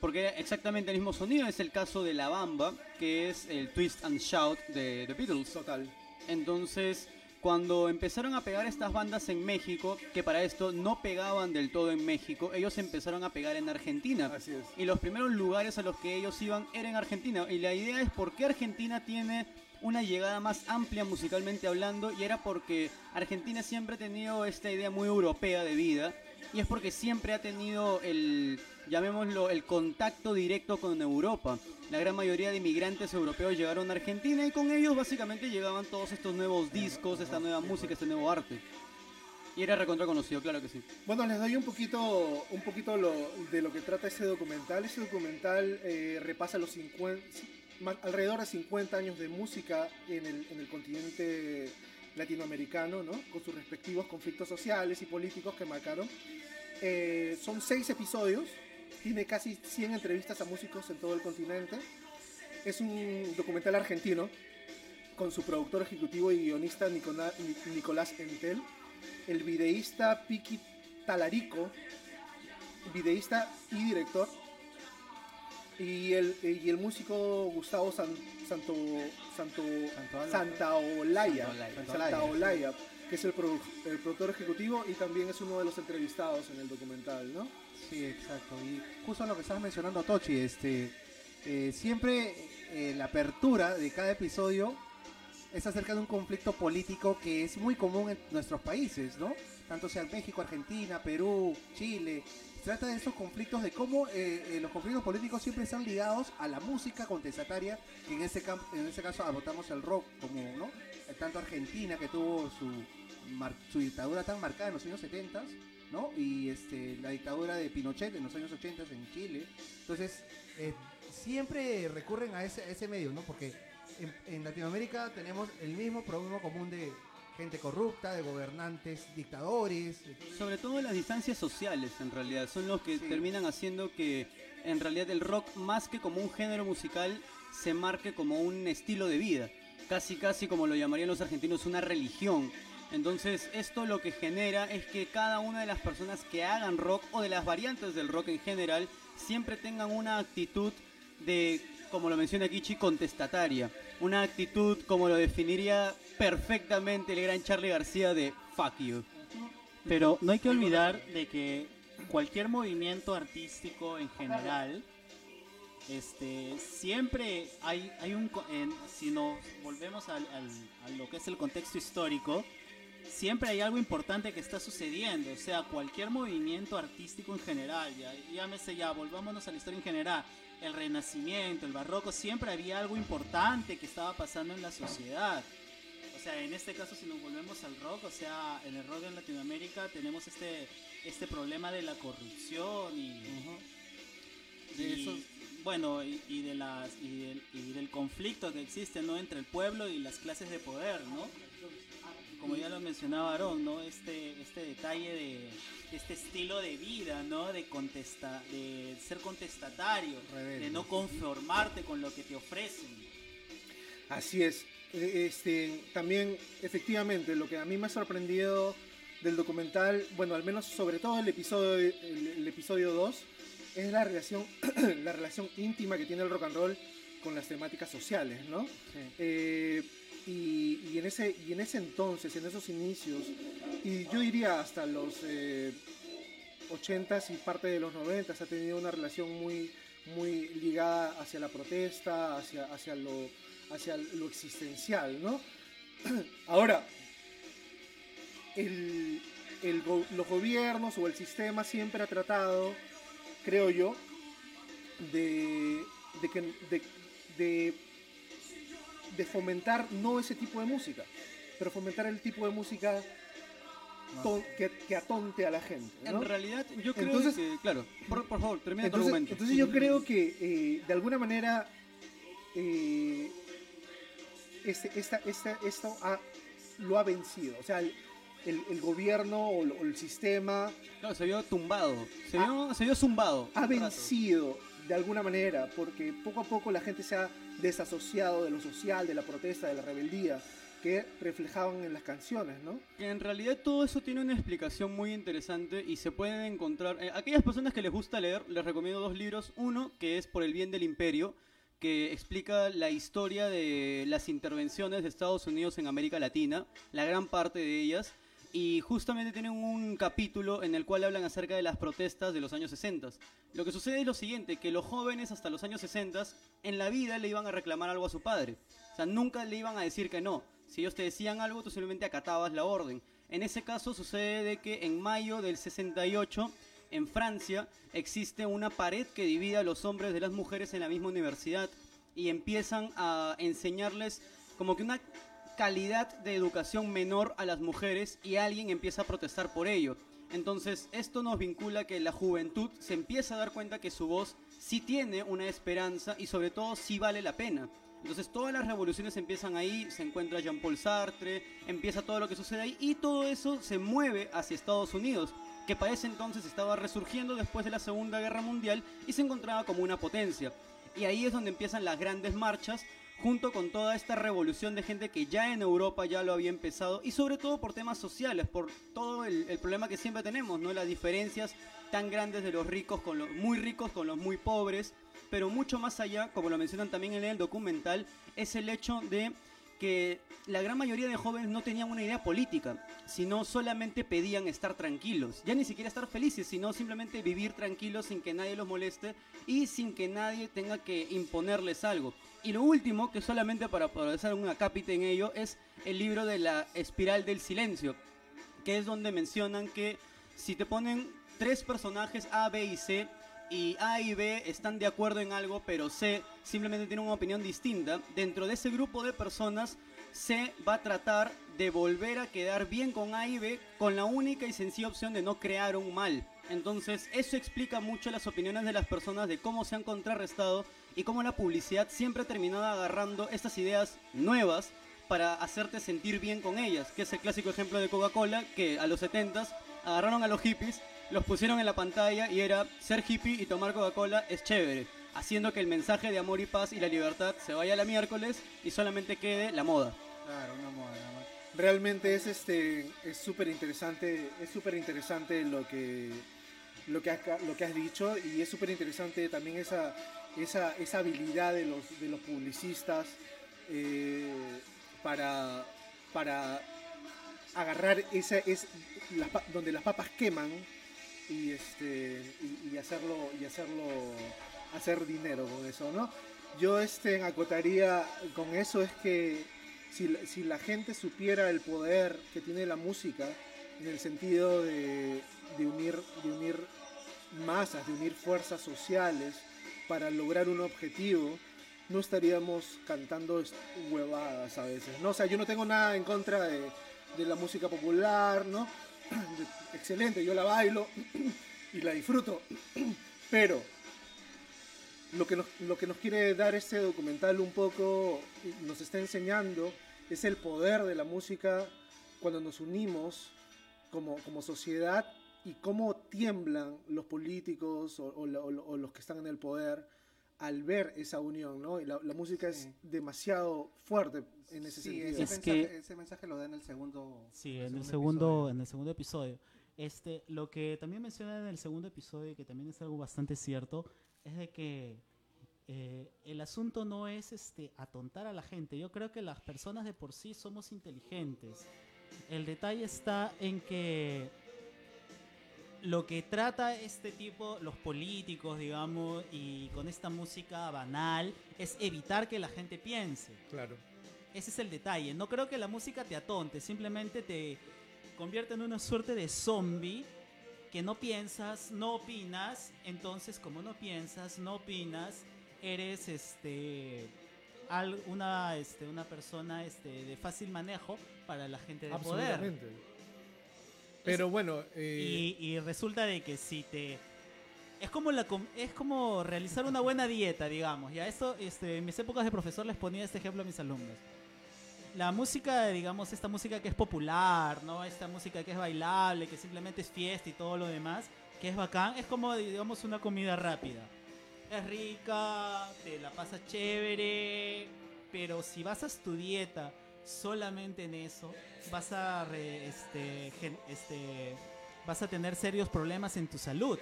porque era exactamente el mismo sonido. Es el caso de La Bamba, que es el Twist and Shout de The Beatles. Total. Entonces, cuando empezaron a pegar estas bandas en México, que para esto no pegaban del todo en México, ellos empezaron a pegar en Argentina. Así es. Y los primeros lugares a los que ellos iban eran en Argentina. Y la idea es por qué Argentina tiene una llegada más amplia musicalmente hablando. Y era porque Argentina siempre ha tenido esta idea muy europea de vida. y es porque siempre ha tenido el, llamémoslo, el contacto directo con Europa. La gran mayoría de inmigrantes europeos llegaron a Argentina y con ellos básicamente llegaban todos estos nuevos discos, esta nueva música, este nuevo arte. Y era recontra conocido, claro que sí. Bueno, les doy un poquito, un poquito lo- de lo que trata ese documental. Ese documental eh, repasa los 50, ma- alrededor de 50 años de música en el, en el continente latinoamericano, ¿no? con sus respectivos conflictos sociales y políticos que marcaron. Eh, son seis episodios, tiene casi 100 entrevistas a músicos en todo el continente. Es un documental argentino con su productor ejecutivo y guionista Nicola- Nicolás Entel el videísta Piki Talarico, videísta y director, y el, y el músico Gustavo San- Santo, Santo, Santaolalla. Santaolalla, que es el, produ- el productor ejecutivo y también es uno de los entrevistados en el documental, ¿no? Sí, exacto. Y justo lo que estabas mencionando, Tochi, este, eh, siempre eh, la apertura de cada episodio es acerca de un conflicto político que es muy común en nuestros países, ¿no? Tanto sea México, Argentina, Perú, Chile. Trata de estos conflictos, de cómo eh, eh, los conflictos políticos siempre están ligados a la música contestataria, que en este, en este caso adoptamos el rock, como, ¿no? Tanto Argentina, que tuvo su, su dictadura tan marcada en los años 70, ¿no? Y este, la dictadura de Pinochet en los años 80 en Chile. Entonces, eh, siempre recurren a ese, a ese medio, ¿no? Porque en, en Latinoamérica tenemos el mismo problema común de gente corrupta, de gobernantes, dictadores. Sobre todo las distancias sociales, en realidad, son los que Sí. terminan haciendo que, en realidad, el rock, más que como un género musical, se marque como un estilo de vida. Casi, casi como lo llamarían los argentinos, una religión. Entonces, esto lo que genera es que cada una de las personas que hagan rock, o de las variantes del rock en general, siempre tengan una actitud de, como lo menciona Kichi, contestataria. Una actitud, como lo definiría perfectamente el gran Charlie García, de fuck you. Pero no hay que olvidar de que cualquier movimiento artístico en general, este, siempre hay, hay un, si nos volvemos al- al- a lo que es el contexto histórico, siempre hay algo importante que está sucediendo, o sea, cualquier movimiento artístico en general, ya, llámese ya, volvámonos a la historia en general, el renacimiento, el barroco, siempre había algo importante que estaba pasando en la sociedad. O sea, en este caso, si nos volvemos al rock, o sea, en el rock en Latinoamérica tenemos este, este problema de la corrupción y, De y, esos- bueno, y, y de las, y, del, y del conflicto que existe, ¿no? Entre el pueblo y las clases de poder, ¿no? Como ya lo mencionaba Aarón, ¿no? Este, este detalle de este estilo de vida, ¿no? De contesta, de ser contestatario, Rebelde. de no conformarte con lo que te ofrecen. Así es. Eh, Este, también, efectivamente, lo que a mí me ha sorprendido del documental, bueno, al menos sobre todo el episodio, el, el episodio 2, es la relación, la relación íntima que tiene el rock and roll con las temáticas sociales, ¿no? Eh, y, en ese, y en ese entonces, en esos inicios, y yo diría hasta los eh, 80s y parte de los 90s, ha tenido una relación muy, muy ligada hacia la protesta, hacia, hacia, lo, hacia lo existencial, ¿no? Ahora, el- el los gobiernos o el sistema siempre ha tratado, creo yo, de, que, de, de, de fomentar no ese tipo de música, pero fomentar el tipo de música ton- que, que atonte a la gente. ¿no? En realidad, yo creo Entonces- que, claro, por, por favor, termina tu Entonces, argumento. entonces yo creo que eh, de alguna manera eh, este, esta, esta- esto ha- lo ha vencido. O sea, el, el- el gobierno o, el- o el sistema Claro, se vio tumbado, se vio, se vio zumbado. ha rato. vencido de alguna manera porque poco a poco la gente se ha desasociado de lo social, de la protesta, de la rebeldía que reflejaban en las canciones, ¿no? Que en realidad todo eso tiene una explicación muy interesante y se pueden encontrar. eh, aquellas personas que les gusta leer, les recomiendo dos libros. Uno, que es Por el bien del imperio, que explica la historia de las intervenciones de Estados Unidos en América Latina, la gran parte de ellas. Y justamente tienen un capítulo en el cual hablan acerca de las protestas de los años 60. Lo que sucede es lo siguiente, que los jóvenes hasta los años 60 en la vida le iban a reclamar algo a su padre. O sea, nunca le iban a decir que no. Si ellos te decían algo, tú simplemente acatabas la orden. En ese caso sucede de que en mayo del 68 en Francia existe una pared que divide a los hombres de las mujeres en la misma universidad y empiezan a enseñarles como que una calidad de educación menor a las mujeres y alguien empieza a protestar por ello. Entonces esto nos vincula que la juventud se empieza a dar cuenta que su voz sí tiene una esperanza y sobre todo sí vale la pena. Entonces todas las revoluciones empiezan ahí, se encuentra Jean-Paul Sartre, empieza todo lo que sucede ahí y todo eso se mueve hacia Estados Unidos, que para ese entonces estaba resurgiendo después de la Segunda Guerra Mundial y se encontraba como una potencia. Y ahí es donde empiezan las grandes marchas, junto con toda esta revolución de gente que ya en Europa ya lo había empezado, y sobre todo por temas sociales, por todo el, problema que siempre tenemos, ¿no? Las diferencias tan grandes de los ricos con los muy ricos con los muy pobres, pero mucho más allá, como lo mencionan también en el documental, es el hecho de que la gran mayoría de jóvenes no tenían una idea política, sino solamente pedían estar tranquilos, ya ni siquiera estar felices, sino simplemente vivir tranquilos sin que nadie los moleste y sin que nadie tenga que imponerles algo. Y lo último, que solamente para poder hacer un acápite en ello, es el libro de la espiral del silencio, que es donde mencionan que si te ponen tres personajes A, B y C, y A y B están de acuerdo en algo, pero C simplemente tiene una opinión distinta, dentro de ese grupo de personas, C va a tratar de volver a quedar bien con A y B con la única y sencilla opción de no crear un mal. Entonces, eso explica mucho las opiniones de las personas de cómo se han contrarrestado y cómo la publicidad siempre ha terminado agarrando estas ideas nuevas para hacerte sentir bien con ellas, que es el clásico ejemplo de Coca-Cola, que a los 70s agarraron a los hippies, los pusieron en la pantalla y era ser hippie y tomar Coca-Cola es chévere, haciendo que el mensaje de amor y paz y la libertad se vaya a la miércoles y solamente quede la moda. Claro, una moda. Realmente es este es interesante, es súper interesante lo que lo que, has, lo que has dicho y es súper interesante también esa, esa, esa habilidad de los, de los publicistas eh, para, para agarrar esa, es, las donde las papas queman y, este, y, y hacerlo, y hacerlo, hacer dinero con eso, ¿no? Yo este, acotaría con eso es que si, si la gente supiera el poder que tiene la música en el sentido de, de unir, de unir masas, de unir fuerzas sociales para lograr un objetivo, no estaríamos cantando huevadas a veces, ¿no? O sea, yo no tengo nada en contra de, la música popular, ¿no? Excelente, yo la bailo y la disfruto, pero lo que, nos, lo que nos quiere dar este documental un poco, nos está enseñando, es el poder de la música cuando nos unimos como, como sociedad y cómo tiemblan los políticos o, o o o los que están en el poder al ver esa unión, ¿no? Y la, la música es Sí. demasiado fuerte en ese Sí, sentido. ese, Es mensaje, que- ese mensaje lo da en el segundo. Sí, en el segundo episodio. en el segundo episodio. Este, lo que también menciona en el segundo episodio, que también es algo bastante cierto, es de que eh, el asunto no es este atontar a la gente. Yo creo que las personas de por sí somos inteligentes. El detalle está en que lo que trata este tipo, los políticos, digamos, y con esta música banal, es evitar que la gente piense. Claro. Ese es el detalle. No creo que la música te atonte, simplemente te convierte en una suerte de zombie que no piensas, no opinas. Entonces, como no piensas, no opinas, eres este una este una persona este de fácil manejo para la gente de poder. Absolutamente. Pero bueno, eh, Y, y resulta de que si te es como la es como realizar una buena dieta, digamos. Ya eso este, en mis épocas de profesor les ponía este ejemplo a mis alumnos. La música, digamos, esta música que es popular, ¿no? Esta música que es bailable, que simplemente es fiesta y todo lo demás, que es bacán, es como, digamos, una comida rápida. Es rica, te la pasas chévere, pero si basas tu dieta solamente en eso, vas a, re- este, este, vas a tener serios problemas en tu salud.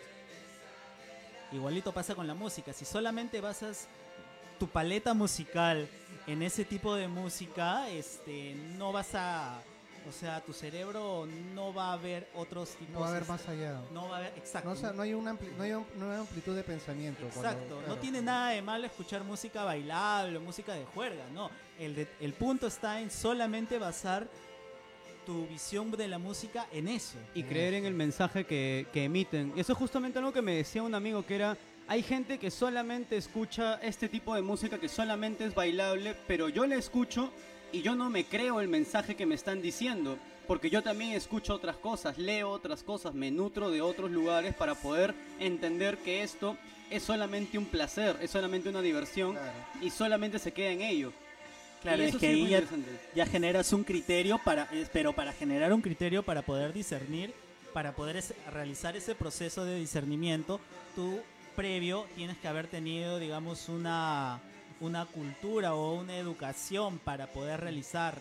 Igualito pasa con la música. Si solamente basas tu paleta musical en ese tipo de música, este, no vas a, o sea, tu cerebro no va a ver otros tipos. No va a haber más allá. No va a haber, exacto. No, o sea, no hay una, ampli- no hay un- no hay amplitud de pensamiento. cuando- Exacto, no tiene nada de malo escuchar música bailable, música de juerga, no. El, de- el punto está en solamente basar tu visión de la música en eso. y creer en el mensaje que, que emiten. Y eso es justamente algo que me decía un amigo que era, hay gente que solamente escucha este tipo de música que solamente es bailable, pero yo la escucho y yo no me creo el mensaje que me están diciendo, porque yo también escucho otras cosas, leo otras cosas, me nutro de otros lugares para poder entender que esto es solamente un placer, es solamente una diversión Claro. y solamente se queda en ello. Claro, Y es que sí ahí ya, ya generas un criterio para, pero para generar un criterio para poder discernir, para poder es- realizar ese proceso de discernimiento, tú previo tienes que haber tenido, digamos, una, una cultura o una educación para poder realizar,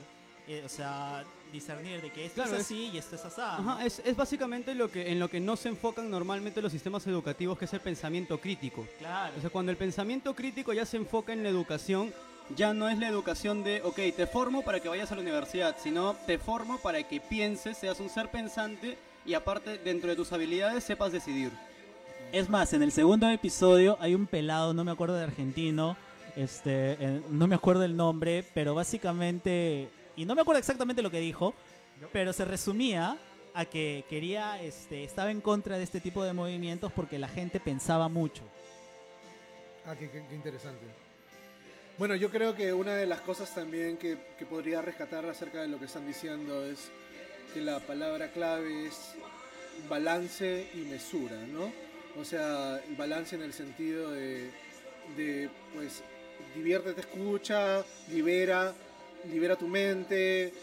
eh, o sea, discernir de que esto Claro, es es- así y esto es así. Ajá, es, es básicamente lo que, en lo que no se enfocan normalmente los sistemas educativos, que es el pensamiento crítico. Claro. O sea, cuando el pensamiento crítico ya se enfoca en la educación, ya no es la educación de, ok, te formo para que vayas a la universidad, sino te formo para que pienses, seas un ser pensante y aparte, dentro de tus habilidades, sepas decidir. Es más, en el segundo episodio hay un pelado, no me acuerdo de argentino, este, no me acuerdo el nombre, pero básicamente, y no me acuerdo exactamente lo que dijo, pero se resumía a que quería, este, estaba en contra de este tipo de movimientos porque la gente pensaba mucho. Ah, qué, interesante. Bueno, yo creo que una de las cosas también que, podría rescatar acerca de lo que están diciendo es que la palabra clave es balance y mesura, ¿no? O sea, balance en el sentido de, de pues, diviértete, escucha, libera, libera tu mente,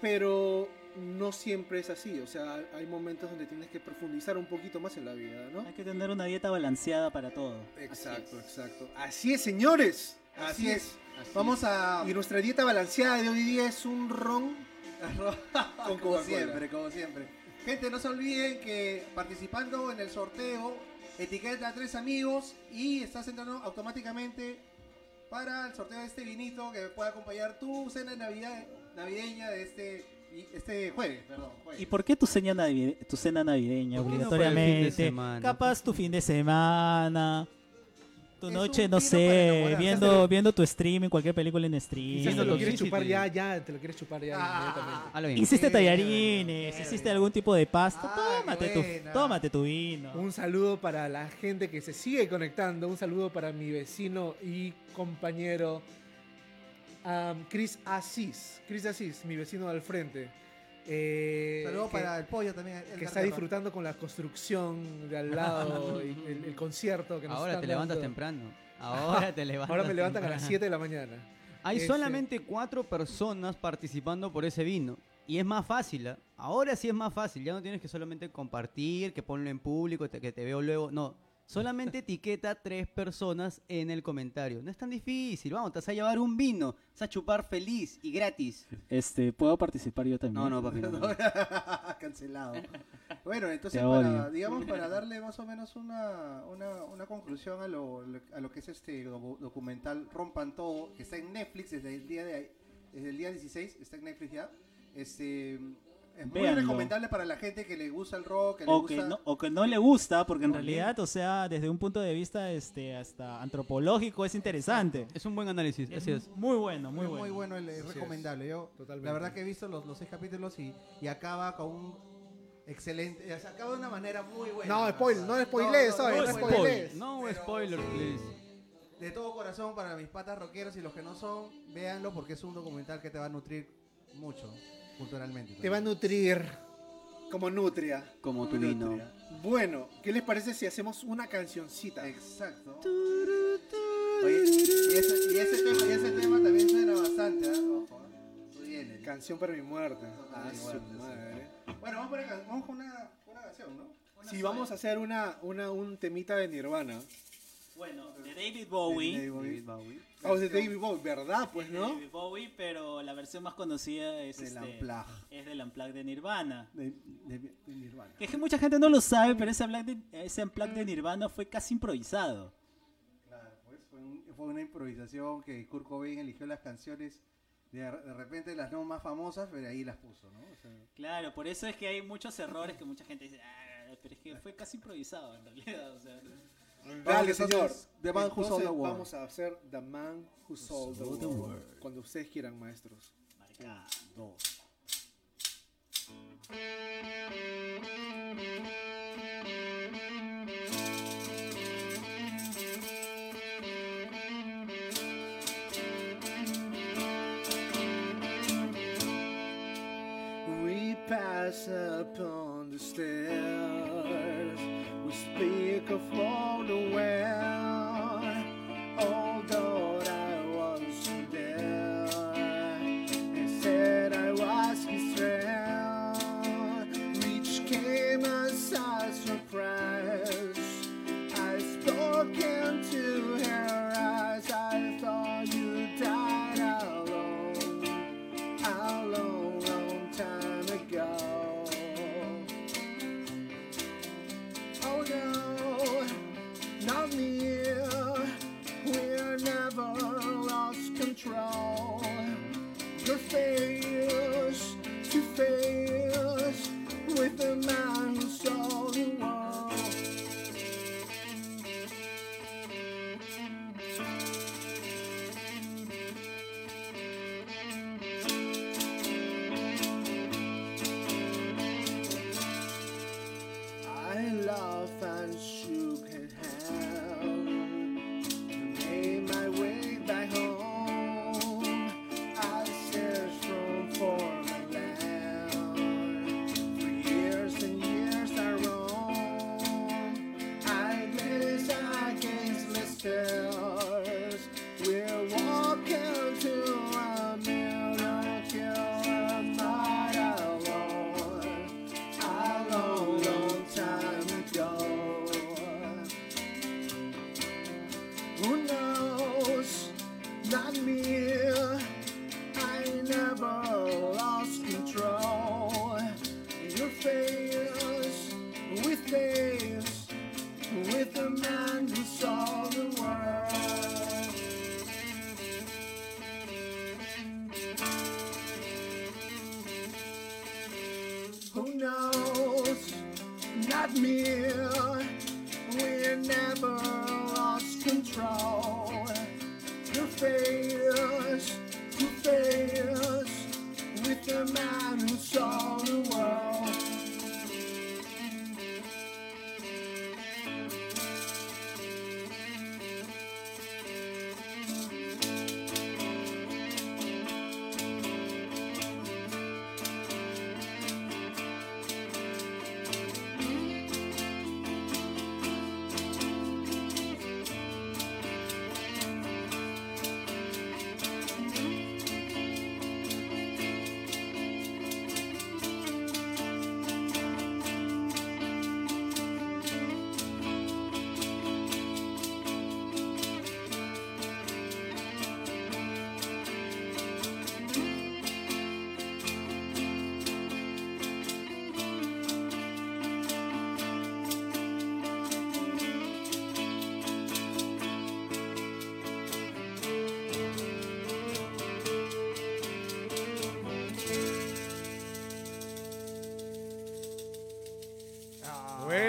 pero no siempre es así. O sea, hay momentos donde tienes que profundizar un poquito más en la vida, ¿no? Hay que tener una dieta balanceada para todo. Exacto, exacto. Así es, señores. Así, es. Vamos a. Y nuestra dieta balanceada de hoy día es un ron como Coca-Cola. siempre, como siempre. Gente, no se olviden que participando en el sorteo, etiqueta a tres amigos y estás entrando automáticamente para el sorteo de este vinito que pueda acompañar tu cena Navidad, navideña de este, y- este jueves. Perdón, jueves. ¿Y por qué tu cena, navide- tu cena navideña ¿Por qué no para el fin de obligatoriamente? Capaz tu fin de semana, tu Es noche, no sé, viendo, viendo tu stream, cualquier película en Y stream. si te lo quieres chupar ya, ya, te lo quieres chupar ya Ah. inmediatamente. Hiciste tallarines, hiciste algún tipo de pasta, Ah, tómate, tu, tómate tu vino. Un saludo para la gente que se sigue conectando. Un saludo para mi vecino y compañero um, Chris Asís. Chris Asís, mi vecino al frente. Eh, Saludos para el pollo también. el que está disfrutando con la construcción de al lado, y el, el concierto que nos Ahora te levantas dando. temprano. Ahora te levantas Ahora me levantan a las temprano. 7 de la mañana. Hay Ese- solamente cuatro personas participando por ese vino. Y es más fácil. ¿ah? Ahora sí es más fácil. Ya no tienes que solamente compartir, que ponlo en público, te- que te veo luego. No. Solamente etiqueta tres personas en el comentario. No es tan difícil. Vamos, te vas a llevar un vino. Vas a chupar feliz y gratis. Este, ¿puedo participar yo también? No, no, papi. no, no. Cancelado. Bueno, entonces, Te para, digamos, para darle más o menos una, una, una conclusión a lo, a lo que es este docu- documental Rompan Todo, que está en Netflix desde el día de desde el día 16, está en Netflix ya. Este, es muy Véanlo. recomendable para la gente que le gusta el rock, que le O gusta... que, no, o que no le gusta, porque en No, realidad, o sea, desde un punto de vista este, hasta antropológico es interesante. Es un buen análisis. Así es. Muy bueno, muy es bueno. muy bueno, el- es es. recomendable. Yo, Totalmente. la verdad que he visto los, los seis capítulos y, y acaba con un excelente, o sea, acaba de una manera muy buena. No, spoil, no spoilees, No, no, no no spoilees. No spoiler, sí. please. De todo corazón para mis patas rockeros y los que no son, véanlo porque es un documental que te va a nutrir mucho culturalmente. Te va a nutrir como nutria. Como tu vino. nutria. Bueno, ¿qué les parece si hacemos una cancioncita? Exacto. Oye, y ese, y ese tema, y ese tema también suena bastante, ¿ah? Ojo, ¿eh? Canción para mi muerte. Para Ah, mi su muerte, sí. madre. Bueno, vamos, por acá, vamos con una, una canción, ¿no? Una Si sola. vamos a hacer una, una, un temita de Nirvana. Bueno, de David Bowie. David Bowie. Ah, o de David Bowie, ¿verdad? Pues, de ¿no? David Bowie, pero la versión más conocida es, Del este, Unplugged. es del Unplugged de Nirvana. De, de- de Nirvana. Que es que mucha gente no lo sabe, pero ese Unplugged de, ese Unplugged de Nirvana fue casi improvisado. Claro, pues fue, un- fue una improvisación que Kurt Cobain eligió las canciones de, de repente las no más famosas, pero ahí las puso, ¿no? O sea, Claro, por eso es que hay muchos errores que mucha gente dice, "Ah", pero es que fue casi improvisado en realidad. O sea, Dale, señor. The Man Who Sold the World. Vamos a hacer The Man Who Sold the World. Cuando ustedes quieran, maestros. marca. dos. We pass upon the stairs. Speak of all the well.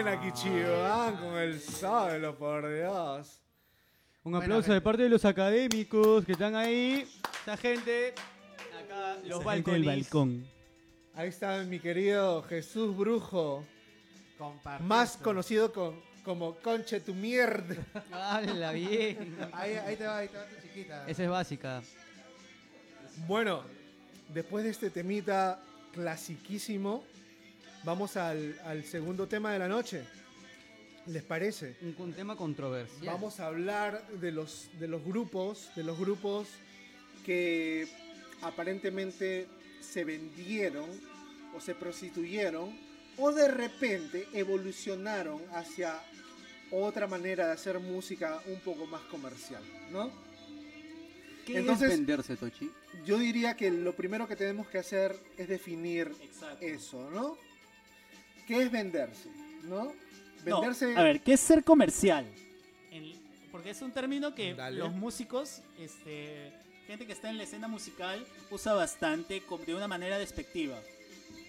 Buena Kichiban con el solo, por Dios. Un Buena aplauso de gente. parte de los académicos que están ahí. Esa gente. Acá, los Esa gente del balcones. balcón. Ahí está mi querido Jesús Brujo, Compartir. más conocido con- como Conche tu mierda. ¡Hala, bien! Ahí, ahí te va, ahí te va tu chiquita. Esa es básica. Bueno, después de este temita clasiquísimo, vamos al, al segundo tema de la noche. ¿Les parece? Un, un tema controversial. Vamos a hablar de los, de los grupos, de los grupos que aparentemente se vendieron o se prostituyeron o de repente evolucionaron hacia otra manera de hacer música un poco más comercial, ¿no? ¿Qué Entonces- es venderse, Tochi? Yo diría que lo primero que tenemos que hacer es definir Exacto. eso, ¿no? ¿Qué es venderse? ¿No? No, Venderse. a ver, ¿qué es ser comercial? El- porque es un término que Dale. los músicos, este, gente que está en la escena musical, usa bastante de una manera despectiva.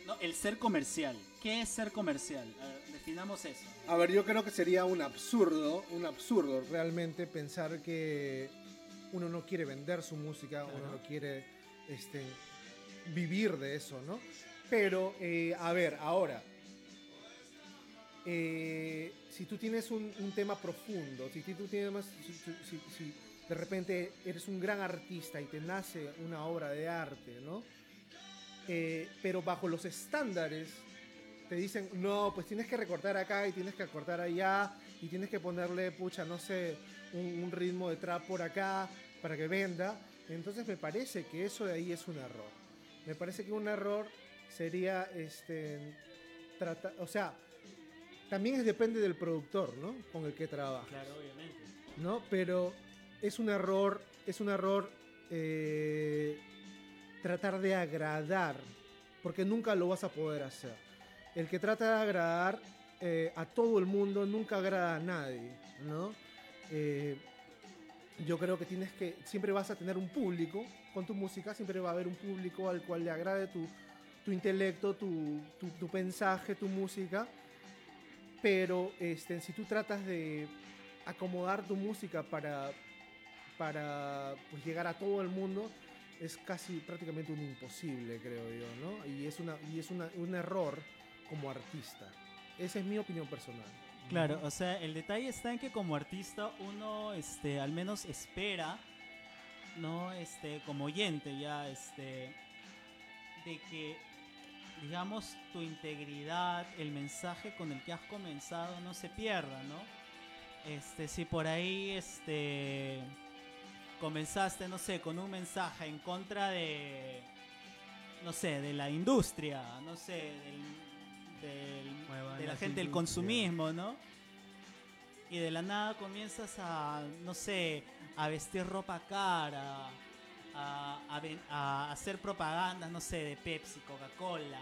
¿no? El ser comercial. ¿Qué es ser comercial? A ver, definamos eso. A ver, yo creo que sería un absurdo, un absurdo realmente pensar que uno no quiere vender su música, uno no quiere este, vivir de eso, ¿no? Pero, eh, a ver, ahora, eh, si tú tienes un, un tema profundo, si tú tienes más, si, si- si- de repente eres un gran artista y te nace una obra de arte, ¿no? Eh, pero bajo los estándares te dicen, no, pues tienes que recortar acá y tienes que recortar allá y tienes que ponerle, pucha, no sé, un, un ritmo de trap por acá para que venda. Entonces me parece que eso de ahí es un error. Me parece que un error sería, este, trata- o sea, también es, depende del productor, ¿no? Con el que trabaja. Claro, obviamente. ¿no? Pero es un error, es un error eh, tratar de agradar, porque nunca lo vas a poder hacer. El que trata de agradar eh, a todo el mundo nunca agrada a nadie, ¿no? Eh, yo creo que tienes que, siempre vas a tener un público con tu música, siempre va a haber un público al cual le agrade tu, tu intelecto, tu, tu, tu mensaje, tu música, pero este, si tú tratas de acomodar tu música para, para pues, llegar a todo el mundo, es casi prácticamente un imposible, creo yo, ¿no? Y es, una, y es una- un error como artista. Esa es mi opinión personal. Claro, o sea, el detalle está en que como artista uno, este, al menos espera, no, este, como oyente ya, este, de que, digamos, tu integridad, el mensaje con el que has comenzado no se pierda, ¿no? Este, si por ahí, este, comenzaste, no sé, con un mensaje en contra de, no sé, de la industria, no sé, del, del- de la gente del consumismo, ¿no? Y de la nada comienzas a, no sé, a vestir ropa cara, a, hacer propaganda, no sé, de Pepsi, Coca-Cola.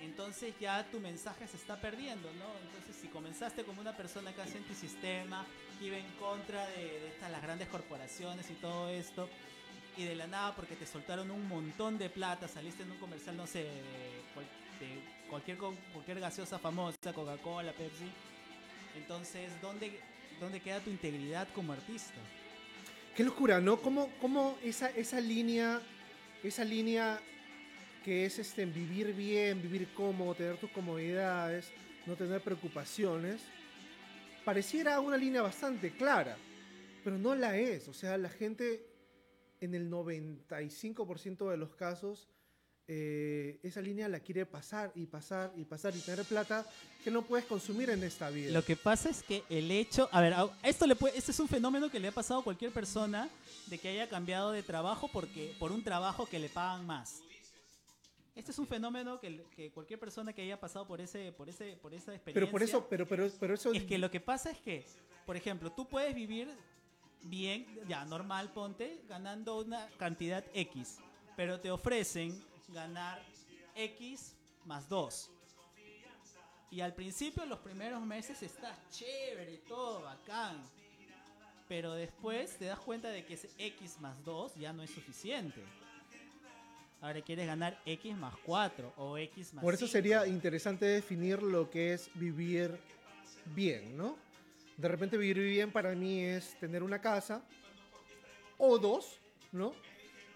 Entonces ya tu mensaje se está perdiendo, ¿no? Entonces si comenzaste como una persona casi antisistema, que iba en contra de, de estas las grandes corporaciones y todo esto, y de la nada porque te soltaron un montón de plata, saliste en un comercial, no sé, de, de cualquier, cualquier gaseosa famosa, Coca-Cola, Pepsi. Entonces, ¿dónde, ¿dónde queda tu integridad como artista? Qué locura, ¿no? Cómo, cómo esa, esa línea, esa línea que es este, vivir bien, vivir cómodo, tener tus comodidades, no tener preocupaciones, pareciera una línea bastante clara, pero no la es. O sea, la gente en el 95% de los casos, eh, esa línea la quiere pasar y pasar y pasar y tener plata que no puedes consumir en esta vida. Lo que pasa es que el hecho, a ver, esto le puede, este es un fenómeno que le ha pasado a cualquier persona de que haya cambiado de trabajo porque por un trabajo que le pagan más. Este es un fenómeno que, que cualquier persona que haya pasado por ese, por ese, por esa experiencia. pero por eso, pero, pero, pero eso Es que lo que pasa es que, por ejemplo, tú puedes vivir bien, ya normal, ponte, ganando una cantidad X, pero te ofrecen ganar X más 2. Y al principio, los primeros meses, estás chévere, todo bacán. Pero después te das cuenta de que ese X más 2 ya no es suficiente. Ahora quieres ganar X más 4 o X más Por eso 5. sería interesante definir lo que es vivir bien, ¿no? De repente vivir bien para mí es tener una casa o dos, ¿no?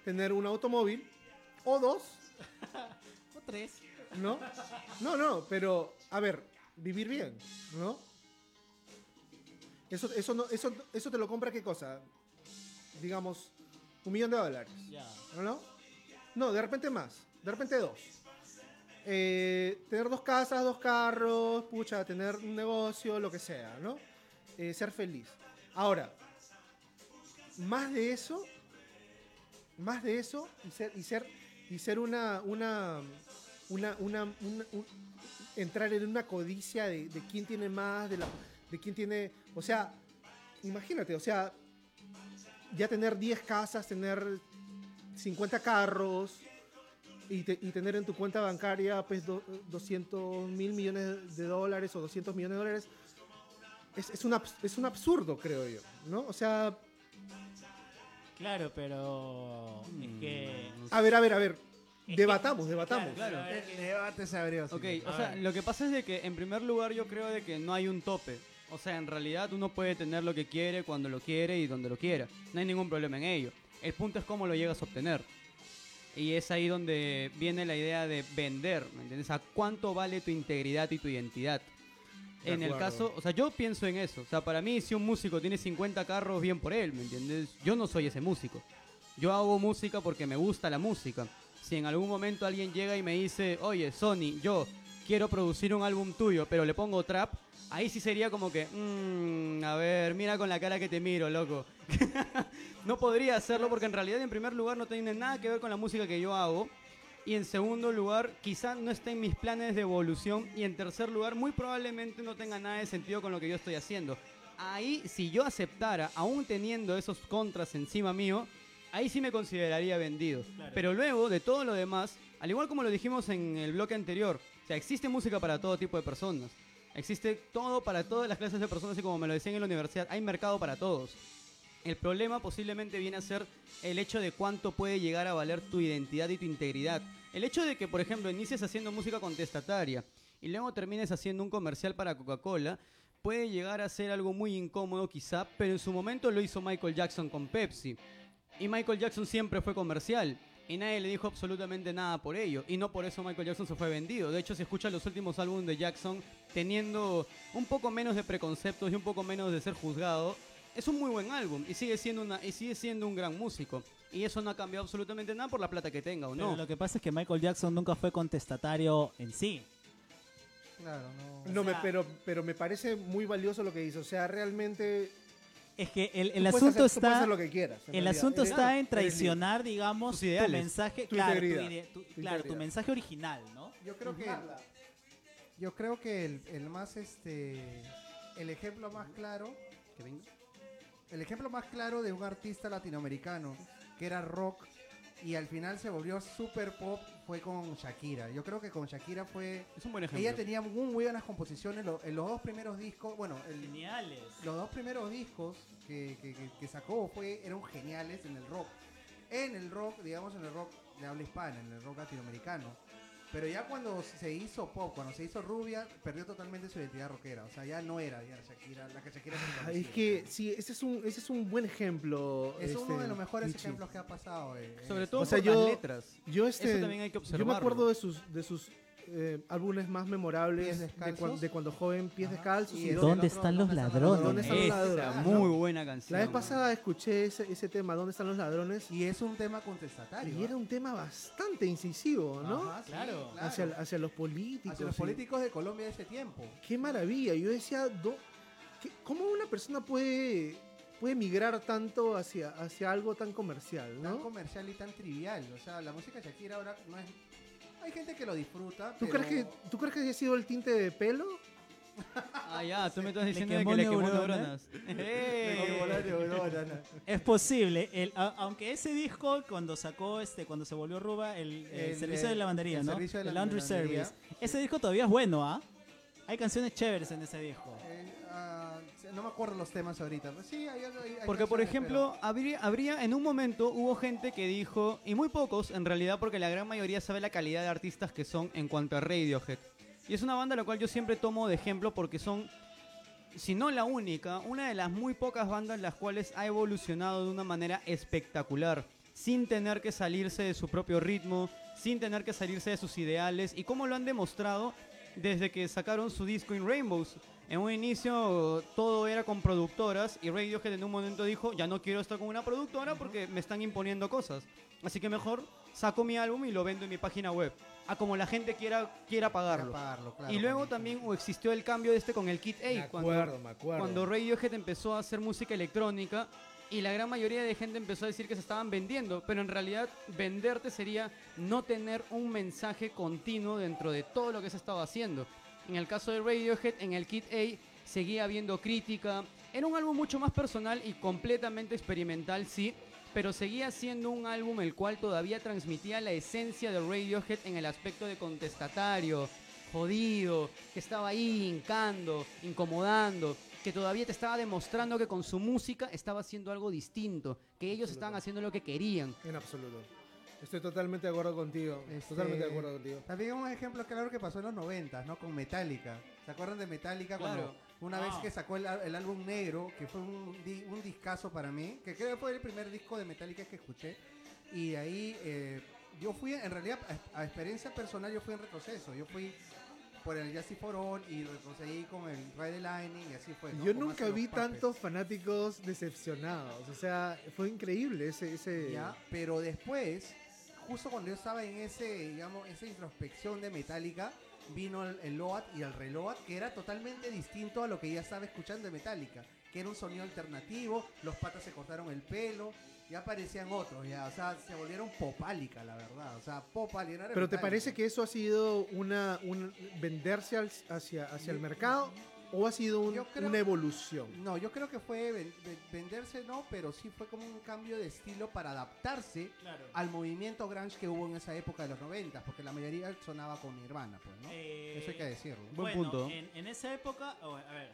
Tener un automóvil o dos, O 3. ¿no? No, no, pero a ver, vivir bien, ¿no? Eso, eso, no, eso, eso te lo compra qué cosa? Digamos, un millón de dólares. Ya. ¿No? No, de repente más. De repente dos. Eh, tener dos casas, dos carros, pucha, tener un negocio, lo que sea, ¿no? Eh, ser feliz. Ahora, más de eso, más de eso y ser, y ser, y ser una, una, una, una, una- un- entrar en una codicia de, de quién tiene más, de, la, de quién tiene, o sea, imagínate, o sea, ya tener 10 casas, tener 50 carros y, y tener en tu cuenta bancaria pues do- 200 mil millones de dólares o 200 millones de dólares es, es, un, abs- es un absurdo, creo yo, ¿no? O sea, Claro, pero es que a ver, a ver, a ver, debatamos, debatamos. Claro, claro. El debate se abrió. Ok, sí. o sea, lo que pasa es de que en primer lugar yo creo de que no hay un tope. O sea, en realidad uno puede tener lo que quiere cuando lo quiere y donde lo quiera. No hay ningún problema en ello. El punto es cómo lo llegas a obtener. Y es ahí donde viene la idea de vender, ¿me entiendes? A cuánto vale tu integridad y tu identidad. En el caso, o sea, yo pienso en eso. O sea, para mí, si un músico tiene 50 carros, bien por él, ¿me entiendes? Yo no soy ese músico. Yo hago música porque me gusta la música. Si en algún momento alguien llega y me dice, oye, Sony, yo quiero producir un álbum tuyo, pero le pongo trap, ahí sí sería como que, "Mm, a ver, mira con la cara que te miro, loco. no podría hacerlo porque en realidad, en primer lugar, no tiene nada que ver con la música que yo hago. Y en segundo lugar, quizá no esté en mis planes de evolución. Y en tercer lugar, muy probablemente no tenga nada de sentido con lo que yo estoy haciendo. Ahí, si yo aceptara, aún teniendo esos contras encima mío, ahí sí me consideraría vendido. Pero luego, de todo lo demás, al igual como lo dijimos en el bloque anterior, o sea, existe música para todo tipo de personas. Existe todo para todas las clases de personas y como me lo decían en la universidad, hay mercado para todos. El problema posiblemente viene a ser el hecho de cuánto puede llegar a valer tu identidad y tu integridad. El hecho de que, por ejemplo, inicies haciendo música contestataria y luego termines haciendo un comercial para Coca-Cola, puede llegar a ser algo muy incómodo quizá, pero en su momento lo hizo Michael Jackson con Pepsi. Y Michael Jackson siempre fue comercial. Y nadie le dijo absolutamente nada por ello. Y no por eso Michael Jackson se fue vendido. De hecho, si escucha los últimos álbumes de Jackson, teniendo un poco menos de preconceptos y un poco menos de ser juzgado, es un muy buen álbum. Y sigue siendo, una, y sigue siendo un gran músico. Y eso no ha cambiado absolutamente nada por la plata que tenga o Pero no. lo que pasa es que Michael Jackson nunca fue contestatario en sí. Claro, no. No, me, sea- pero, pero me parece muy valioso lo que dice. O sea, realmente. Es que el, el asunto hacer- tú puedes está... hacer lo que quieras. El realidad. asunto está en traicionar, digamos, tu mensaje, Tu claro, tu integridad. ide- tu- Tu claro, tu mensaje original, ¿no? Yo creo que yo creo que el, el más este el ejemplo más claro Que venga. El ejemplo más claro de un artista latinoamericano que era rock y al final se volvió super pop fue con Shakira. Yo creo que con Shakira fue Es un buen ejemplo. ella tenía muy buenas composiciones lo- en los dos primeros discos, bueno, el- Geniales. los dos primeros discos que, que- que- que sacó fue, eran geniales en el rock. En el rock, digamos en el rock de habla hispana, en el rock latinoamericano. Pero ya cuando se hizo pop, cuando se hizo rubia, perdió totalmente su identidad rockera. O sea, ya no era ya Shakira, la que Shakira se Ah, es que sí, ese es un, ese es un buen ejemplo. Es uno este, de los mejores Michi. ejemplos que ha pasado. eh, Sobre esto. todo O sea, por yo- las letras. Yo este, Eso también hay que yo me observarlo. acuerdo de sus, de sus eh, álbumes más memorables de, cuando joven, Pies. Descalzos. Y Dónde- ¿Dónde otro, están los ¿Dónde están ladrones? ¿Dónde están los ladrones? muy buena canción. La vez pasada escuché ese, ese tema, ¿Dónde están los ladrones? Y es un tema contestatario. Y era un tema bastante incisivo, ¿no? Ajá, sí, Claro. Hacia, hacia los políticos. Hacia los políticos de Colombia de ese tiempo. Qué maravilla. Yo decía, do- ¿qué- ¿cómo una persona puede, puede migrar tanto hacia, hacia algo tan comercial, Tan comercial y tan trivial. O sea, la música de Shakira ahora no es. Hay gente que lo disfruta. ¿Tú, pero- crees que, ¿Tú crees que haya sido el tinte de pelo? Ah, ya, tú me estás diciendo que le quemó neuronas. neuronas. ¡Eh! Es posible, el, a- aunque ese disco cuando sacó este, cuando se volvió Ruba, el, el El, servicio de eh, lavandería, el ¿no? servicio de la el laundry service. Ese disco todavía es bueno, ¿ah? Hay canciones chéveres en ese disco. No me acuerdo los temas ahorita. pero sí, hay, hay- hay Porque, por ejemplo, habría, habría, en un momento hubo gente que dijo, y muy pocos en realidad, porque la gran mayoría sabe la calidad de artistas que son en cuanto a Radiohead. Y es una banda a la cual yo siempre tomo de ejemplo porque son, si no la única, una de las muy pocas bandas las cuales ha evolucionado de una manera espectacular, sin tener que salirse de su propio ritmo, sin tener que salirse de sus ideales, y como lo han demostrado desde que sacaron su disco In Rainbows. En un inicio todo era con productoras y Radiohead en un momento dijo, ya no quiero estar con una productora porque me están imponiendo cosas. Así que mejor saco mi álbum y lo vendo en mi página web. A como la gente quiera, quiera pagarlo. pagarlo, claro, y luego también existió el cambio de este con el Kit Me A. Cuando, me acuerdo. cuando Radiohead empezó a hacer música electrónica y la gran mayoría de gente empezó a decir que se estaban vendiendo, pero en realidad venderte sería no tener un mensaje continuo dentro de todo lo que se estaba haciendo. En el caso de Radiohead, en el Kit A seguía habiendo crítica. Era un álbum mucho más personal y completamente experimental, sí, pero seguía siendo un álbum el cual todavía transmitía la esencia de Radiohead en el aspecto de contestatario, jodido, que estaba ahí hincando, incomodando, que todavía te estaba demostrando que con su música estaba haciendo algo distinto, que ellos estaban haciendo lo que querían. En absoluto. Estoy totalmente de acuerdo contigo. Este, Totalmente de acuerdo contigo. También un ejemplo claro que pasó en los 90, ¿no? Con Metallica. ¿Se acuerdan de Metallica cuando Claro. una Ah. vez que sacó el, el álbum negro, que fue un, un discazo para mí, que creo que fue el primer disco de Metallica que escuché, y de ahí eh, yo fui, en realidad, a, a experiencia personal, yo fui en retroceso. Yo fui por el Justice for All y retrocedí con el Ride the Lightning y así fue. ¿no? Yo Con nunca vi tantos fanáticos decepcionados. O sea, fue increíble ese. ese... Ya, pero después, justo cuando yo estaba en ese, digamos, esa introspección de Metallica, vino el, el Load y el Reload, que era totalmente distinto a lo que ya estaba escuchando de Metallica, que era un sonido alternativo, los patas se cortaron el pelo, ya aparecían otros, ya, o sea, se volvieron popálica, la verdad, o sea, popálica. Pero ¿te parece que eso ha sido una, un venderse al- hacia, hacia el mercado o ha sido un- Yo creo- una evolución? No, yo creo que fue ven- ven- venderse, no, pero sí fue como un cambio de estilo para adaptarse Claro. al movimiento grunge que hubo en esa época de los 90, porque la mayoría sonaba con Nirvana, pues, ¿no? Eh, Eso hay que decirlo. Buen bueno, punto. En, en esa época, oh, a ver.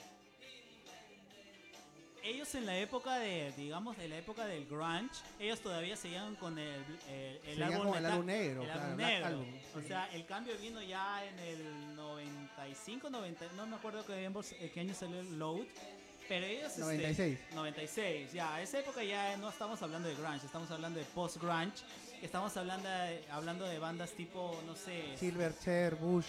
Ellos en la época de, digamos, de la época del grunge, ellos todavía seguían con el, el, álbum con el álbum negro, el claro, álbum negro. Album, O sí. sea, el cambio vino ya en el 95, 90, no me acuerdo qué, eh, qué año salió el Load. Pero ellos... este, 96. 96, ya. A esa época ya no estamos hablando de grunge, estamos hablando de post-grunge. Estamos hablando de, hablando de bandas tipo, no sé... Silverchair, Bush,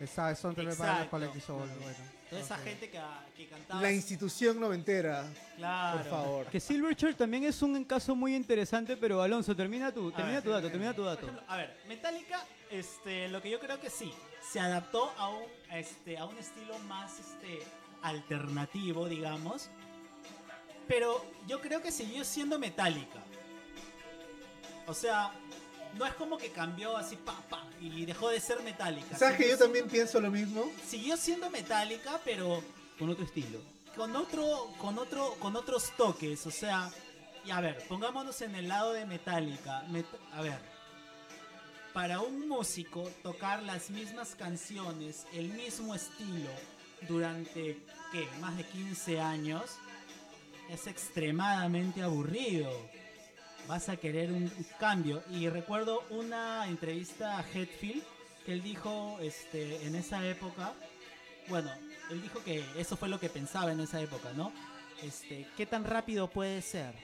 Stone Temple Exacto. Pilots, Collective Soul, bueno. Toda esa gente que, que cantaba... La institución noventera, Claro. por favor. Que Silverchair también es un caso muy interesante, pero Alonso, termina tu, A termina ver, tu dato, termina tu Por dato. ejemplo, a ver, Metallica, este, lo que yo creo que sí, se adaptó a un, este, a un estilo más este, alternativo, digamos. Pero yo creo que siguió siendo Metallica. O sea, no es como que cambió así, pa, pa, y dejó de ser Metallica. ¿Sabes que Siguió yo también siendo- pienso lo mismo? Siguió siendo Metallica, pero Con otro estilo. con otro, con otro, con otros toques, o sea, y a ver, pongámonos en el lado de Metallica. Met- a ver, para un músico tocar las mismas canciones, el mismo estilo, durante, ¿qué? Más de 15 años, es extremadamente aburrido. Vas a querer un un cambio. Y recuerdo una entrevista a Hetfield que él dijo este, en esa época, bueno, él dijo que eso fue lo que pensaba en esa época, ¿no? Este, ¿qué tan rápido puede ser?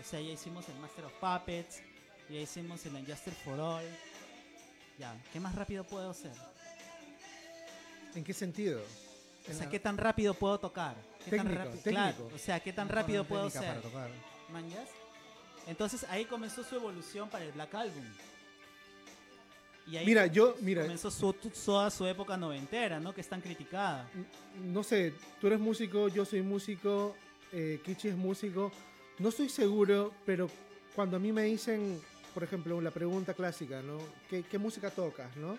O sea, ya hicimos el Master of Puppets, ya hicimos el Unjustice for All. Ya, ¿qué más rápido puedo hacer? ¿En qué sentido? O sea, ¿qué tan rápido puedo tocar? ¿Qué tan Técnico, técnico. Claro, o sea, ¿qué tan rápido puedo técnica ¿Manjas? Entonces ahí comenzó su evolución para el Black Album. Y ahí Mira, yo, mira, comenzó su, toda su época noventera, ¿no? Que es tan criticada. no sé, tú eres músico, yo soy músico, eh, Kichi es músico. No estoy seguro, pero cuando a mí me dicen, por ejemplo, la pregunta clásica, ¿no? ¿Qué, qué música tocas, no?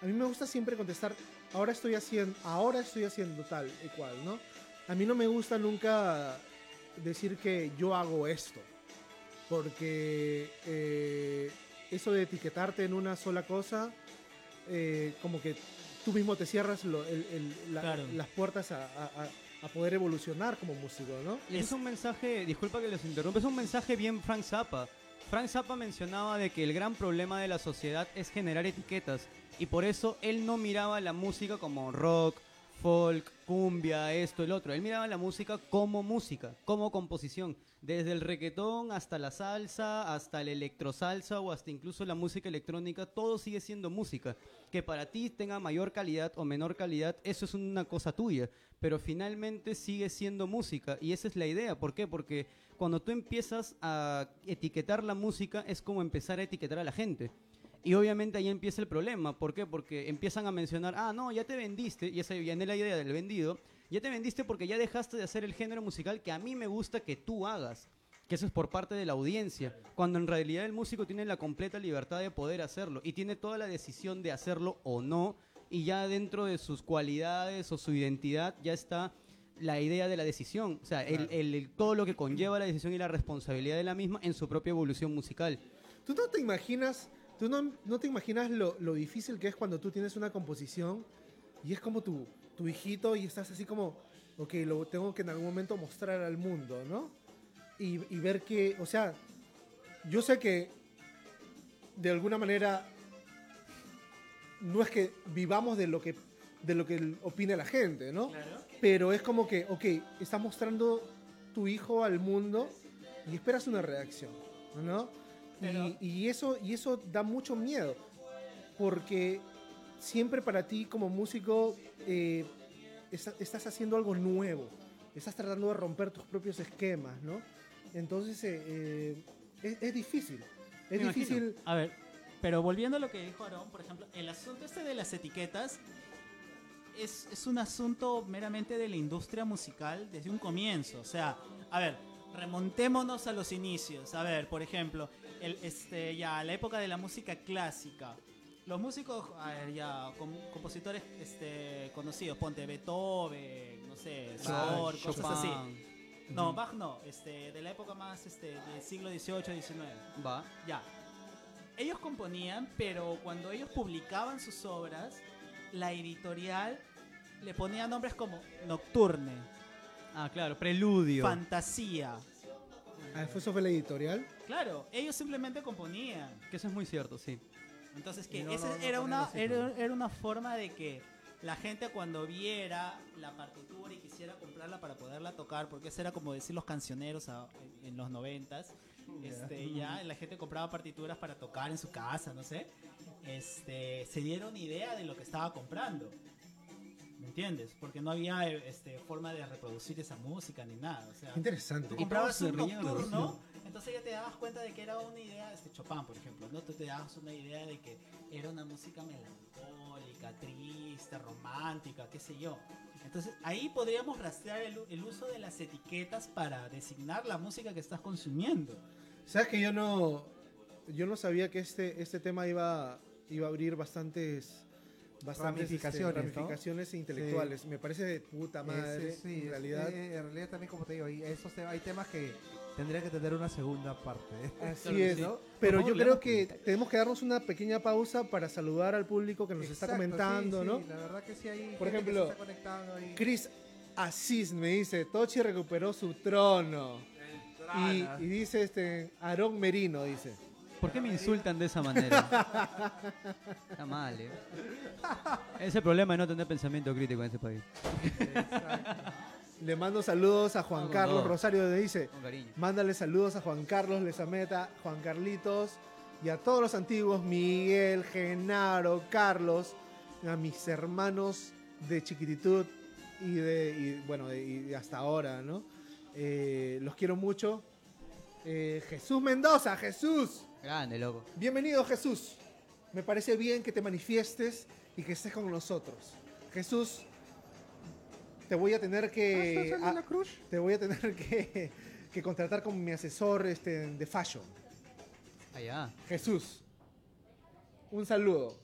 A mí me gusta siempre contestar, ahora estoy haciendo, ahora estoy haciendo tal y cual, ¿no? A mí no me gusta nunca decir que yo hago esto, porque eh, eso de etiquetarte en una sola cosa, eh, como que tú mismo te cierras lo- el- el- la- Claro. las puertas a, a- a- a poder evolucionar como músico, ¿no? Y es un mensaje, disculpa que les interrumpa, es un mensaje bien Frank Zappa. Frank Zappa mencionaba de que el gran problema de la sociedad es generar etiquetas y por eso él no miraba la música como rock, folk, cumbia, esto, el otro. Él miraba la música como música, como composición, desde el reggaetón hasta la salsa, hasta el electrosalsa o hasta incluso la música electrónica, todo sigue siendo música. Que para ti tenga mayor calidad o menor calidad, eso es una cosa tuya, pero finalmente sigue siendo música y esa es la idea. ¿Por qué? Porque cuando tú empiezas a etiquetar la música es como empezar a etiquetar a la gente. Y obviamente ahí empieza el problema. ¿Por qué? Porque empiezan a mencionar, ah, no, ya te vendiste, y esa viene la idea del vendido, ya te vendiste porque ya dejaste de hacer el género musical que a mí me gusta que tú hagas. Que eso es por parte de la audiencia. Cuando en realidad el músico tiene la completa libertad de poder hacerlo y tiene toda la decisión de hacerlo o no. Y ya dentro de sus cualidades o su identidad ya está la idea de la decisión. O sea, el- el- el- todo lo que conlleva la decisión y la responsabilidad de la misma en su propia evolución musical. ¿Tú no te imaginas, tú no, no te imaginas lo, lo difícil que es cuando tú tienes una composición y es como tu, tu hijito y estás así como, ok, lo tengo que en algún momento mostrar al mundo, ¿no? Y, y ver que, o sea, yo sé que de alguna manera no es que vivamos de lo que, de lo que opine la gente, ¿no? Pero es como que, ok, estás mostrando tu hijo al mundo y esperas una reacción, ¿no? Pero- Y, y eso, y eso da mucho miedo, porque siempre para ti como músico eh, está- estás haciendo algo nuevo, estás tratando de romper tus propios esquemas, ¿no? Entonces eh, eh, es, es difícil, es Me imagino. difícil. A ver, pero volviendo a lo que dijo Aarón, por ejemplo, el asunto este de las etiquetas es, es un asunto meramente de la industria musical desde un comienzo. O sea, a ver, remontémonos a los inicios. A ver, por ejemplo, el, este, ya, la época de la música clásica. Los músicos, a ver, ya, com- compositores este, conocidos, ponte Beethoven, no sé, Sor, cosas así. No, Bach no, este, de la época más este, del siglo XVIII, XIX. Va. Ya. Ellos componían, pero cuando ellos publicaban sus obras, la editorial le ponía nombres como Nocturne, Ah, claro, preludio. Fantasía. Ah, ¿fue- ¿Eso fue la editorial? Claro, ellos simplemente componían. que eso es muy cierto, sí. Entonces que no- esa no- no era, una, era, una forma de que la gente cuando viera la partitura y quisiera comprarla para poderla tocar, porque eso era como decir los cancioneros a- en los noventas, este, ya la gente compraba partituras para tocar en su casa, no sé, este, se dieron idea de lo que estaba comprando. ¿Me entiendes? Porque no había eh, este, forma de reproducir esa música ni nada. O sea, Qué interesante. Tú comprabas un nocturno, entonces ya te dabas cuenta de que era una idea, este Chopin, por ejemplo, ¿no? Tú te dabas una idea de que era una música melancólica, triste, romántica, qué sé yo. Entonces ahí podríamos rastrear el, el uso de las etiquetas para designar la música que estás consumiendo. ¿Sabes que yo no, yo no sabía que este, este tema iba, iba a abrir bastantes, bastantes este, Ramificaciones, ¿no? ramificaciones intelectuales? Me parece de puta madre, Ese, sí, en realidad. en realidad también como te digo, esos hay temas que tendría que tener una segunda parte. Así Claro es, sí. ¿no? Por Pero yo creo que tenemos que darnos una pequeña pausa para saludar al público que nos está comentando, sí, ¿no? sí, la verdad que sí hay Por que ejemplo, se está conectando ahí. Chris Asís me dice, Tochi recuperó su trono. Y, y dice este, Aarón Merino, dice. ¿Por qué me insultan de esa manera? Está mal, ¿eh? Ese es el problema de no tener pensamiento crítico en este país. Le mando saludos a Juan Carlos. Rosario, le dice. Mándale saludos a Juan Carlos Lezameta, Juan Carlitos y a todos los antiguos, Miguel, Genaro, Carlos, a mis hermanos de chiquititud y de, y, bueno, de- y hasta ahora, ¿no? Eh, los quiero mucho. Eh, Jesús Mendoza, Jesús, Grande, loco. bienvenido Jesús. Me parece bien que te manifiestes y que estés con nosotros. Jesús, te voy a tener que... ¿Estás en a- la cruz? te voy a tener que, que contratar como mi asesor este, de fashion. Allá. Jesús, un saludo.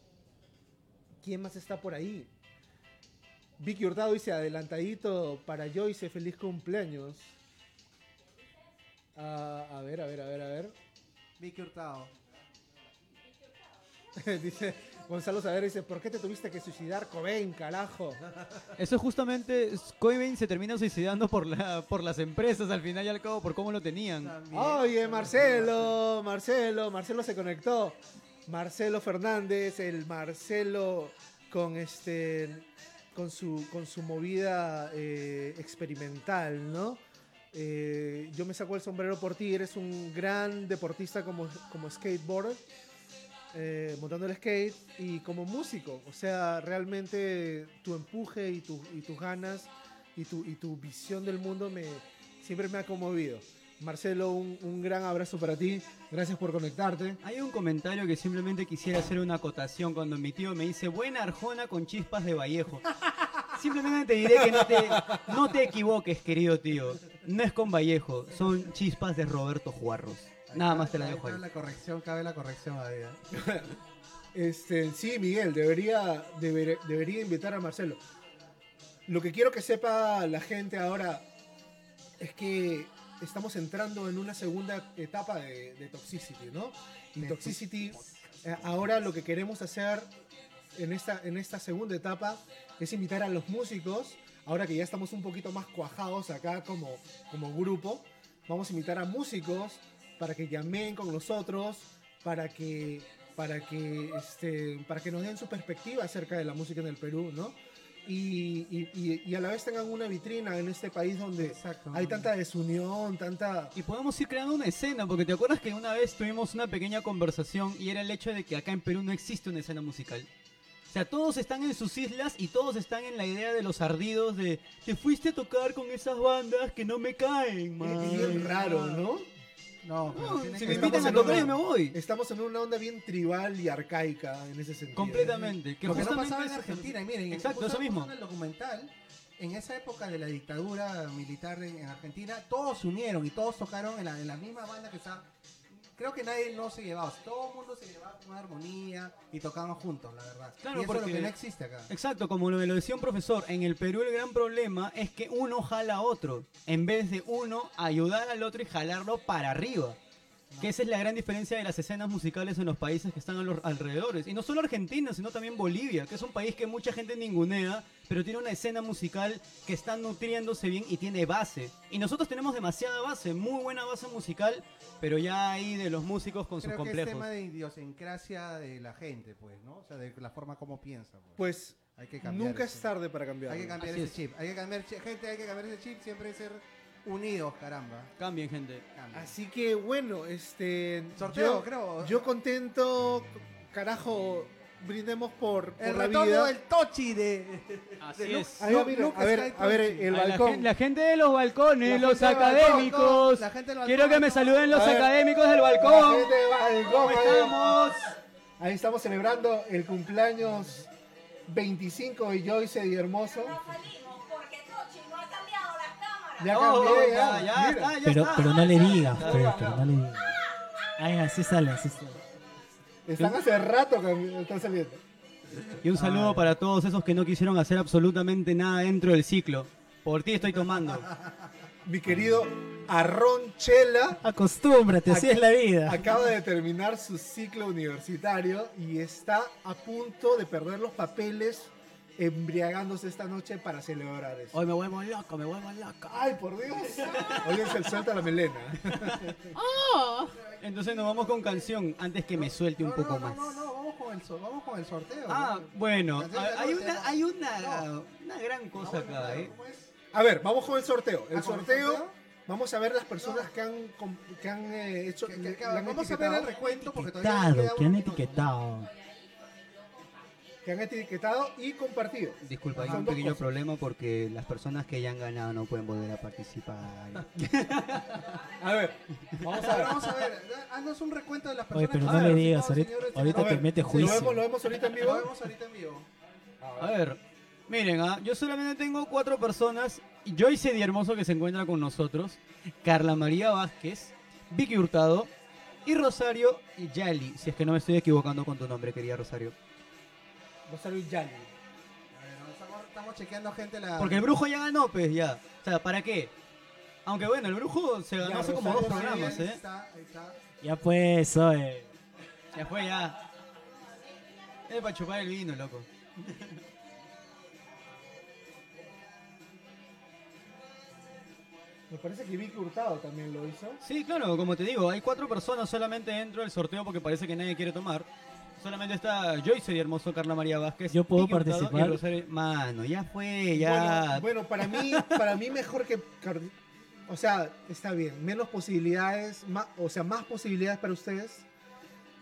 ¿Quién más está por ahí? Vicky Hurtado dice adelantadito para Joyce, feliz cumpleaños. Ah, a ver, a ver, a ver, a ver. Vicky Hurtado. dice Gonzalo Saber dice, ¿por qué te tuviste que suicidar, Cobain, carajo? Eso es justamente, Coinbase se termina suicidando por, la, por las empresas al final y al cabo, por cómo lo tenían. También. Oye, Marcelo, Marcelo, Marcelo se conectó. Marcelo Fernández, el Marcelo con este con su con su movida eh, experimental, ¿no? Eh, yo me saco el sombrero por ti, eres un gran deportista como, como skateboarder, eh, montando el skate y como músico. O sea, realmente tu empuje y, tu- y tus ganas y tu, y tu visión del mundo me, siempre me ha conmovido. Marcelo, un, un gran abrazo para ti. Gracias por conectarte. Hay un comentario que simplemente quisiera hacer una acotación cuando mi tío me dice buena arjona con chispas de Vallejo. Simplemente te diré que no te, no te equivoques, querido tío. No es con Vallejo, son chispas de Roberto Juarros. Nada más te la dejo ahí. La corrección, cabe la corrección ahí. Este, sí, Miguel, debería, deber- debería invitar a Marcelo. Lo que quiero que sepa la gente ahora es que estamos entrando en una segunda etapa de, de Toxicity, ¿no? Y Toxicity, eh, ahora lo que queremos hacer en esta, en esta segunda etapa es invitar a los músicos, ahora que ya estamos un poquito más cuajados acá como, como grupo, vamos a invitar a músicos para que llamen con nosotros, para que, para que, este, para que nos den su perspectiva acerca de la música en el Perú, ¿no? y, y- y- a la vez tengan una vitrina en este país donde hay tanta desunión, tanta... Y podemos ir creando una escena, porque te acuerdas que una vez tuvimos una pequeña conversación y era el hecho de que acá en Perú no existe una escena musical. O sea, todos están en sus islas y todos están en la idea de los ardidos de te fuiste a tocar con esas bandas que no me caen, man. Y es raro, ¿no? No, No, si que- me invitan a tocar yo me voy. Estamos en una onda bien tribal y arcaica en ese sentido. Completamente. Que Lo que no justamente pasaba en Argentina, y miren, Exacto, eso mismo. En el documental, en esa época de la dictadura militar en, en Argentina, todos se unieron y todos tocaron en la, en la misma banda que está. Creo que nadie no se llevaba, todo el mundo se llevaba con armonía y tocaban juntos, la verdad. Claro, y eso es porque- lo que no existe acá. Exacto, como me lo decía un profesor, en el Perú el gran problema es que uno jala a otro, en vez de uno ayudar al otro y jalarlo para arriba. Que esa es la gran diferencia de las escenas musicales en los países que están a los alrededores. Y no solo Argentina, sino también Bolivia, que es un país que mucha gente ningunea, pero tiene una escena musical que está nutriéndose bien y tiene base. Y nosotros tenemos demasiada base, muy buena base musical, pero ya ahí de los músicos con sus Creo que es complejos. tema de idiosincrasia de la gente, pues, ¿no? O sea, de la forma como piensa. Pues. Pues hay que cambiar nunca eso. es tarde para cambiar. Hay que cambiar Así ese es. chip. Hay que cambiar, gente, hay que cambiar ese chip, siempre ser unidos, caramba. Cambien, gente. Así que bueno, este... Sorteo, yo, creo. Yo contento, carajo, brindemos por, por el la retorno vida. del Tochi de. Así de es. Ahí mira, a ver, a ver, el A la, balcón. la gente de los balcones, La los gente balcón, académicos. la gente del Quiero balcón. que me saluden los ver. académicos del La balcón. gente del balcón, ¿Cómo ahí. estamos? Ahí estamos celebrando el cumpleaños 25 de Joyce y Hermoso salimos porque Tochi no ha cambiado las cámaras. Ya Oh, cambié, ya, ya. está, ya Pero, está. pero no le digas, pues, pero no le digas. Ay, así sale, así sale. Están hace rato que están saliendo. Y un saludo para todos esos que no quisieron hacer absolutamente nada dentro del ciclo. Por ti estoy tomando. Mi querido Arron Chela Acostúmbrate, así es la vida. acaba de terminar su ciclo universitario y está a punto de perder los papeles embriagándose esta noche para celebrar eso. Hoy me vuelvo loco, me vuelvo loco. Ay, por Dios. Oye, se suelta la melena. Entonces nos vamos con canción antes que me suelte un No, poco no, más. No, no, no, vamos con el, so- vamos con el sorteo. Ah, ¿no? bueno, a- hay una, hay una, No. una gran cosa bueno, acá, ¿eh? pues, A ver, vamos con el sorteo. El Ah, ¿con el sorteo, vamos a ver las personas que han, que han eh, hecho. que- que- que- vamos a ver el recuento porque todavía queda que han etiquetado. Que han etiquetado y compartido. Disculpa, hay un pequeño cosas. problema porque las personas que ya han ganado no pueden volver a participar. A ver, vamos a ver, vamos a ver, haznos un recuento de las Oye, personas pero que no han le digas, ahorita, señores, ahorita A te mete ¿Lo juicio. vemos, lo vemos ahorita en Lo vivo? vemos ahorita en vivo. A ver, miren, ah, yo solamente tengo cuatro personas. Joyce Di Hermoso que se encuentra con nosotros, Carla María Vázquez, Vicky Hurtado y Rosario Yali, si es que no me estoy equivocando con tu nombre, querida Rosario. Yali. A ver, estamos, estamos chequeando gente la... Porque el brujo ya ganó, pues ya. O sea, ¿para qué? Aunque bueno, el brujo se ganó Ya, hace como dos Rosario, programas, ¿eh? está, ahí está. Ya pues, oye. Ya fue, ya. Es para chupar el vino, loco. Me parece que Vicky Hurtado también lo hizo. Sí, claro, como te digo, hay cuatro personas solamente dentro del sorteo porque parece que nadie quiere tomar. Solamente está Joyce y Hermoso, Carla María Vázquez. ¿Yo puedo participar? Mano, ya fue, ya. Bueno, bueno, para mí, para mí mejor que. O sea, está bien. Menos posibilidades, más, o sea, más posibilidades para ustedes.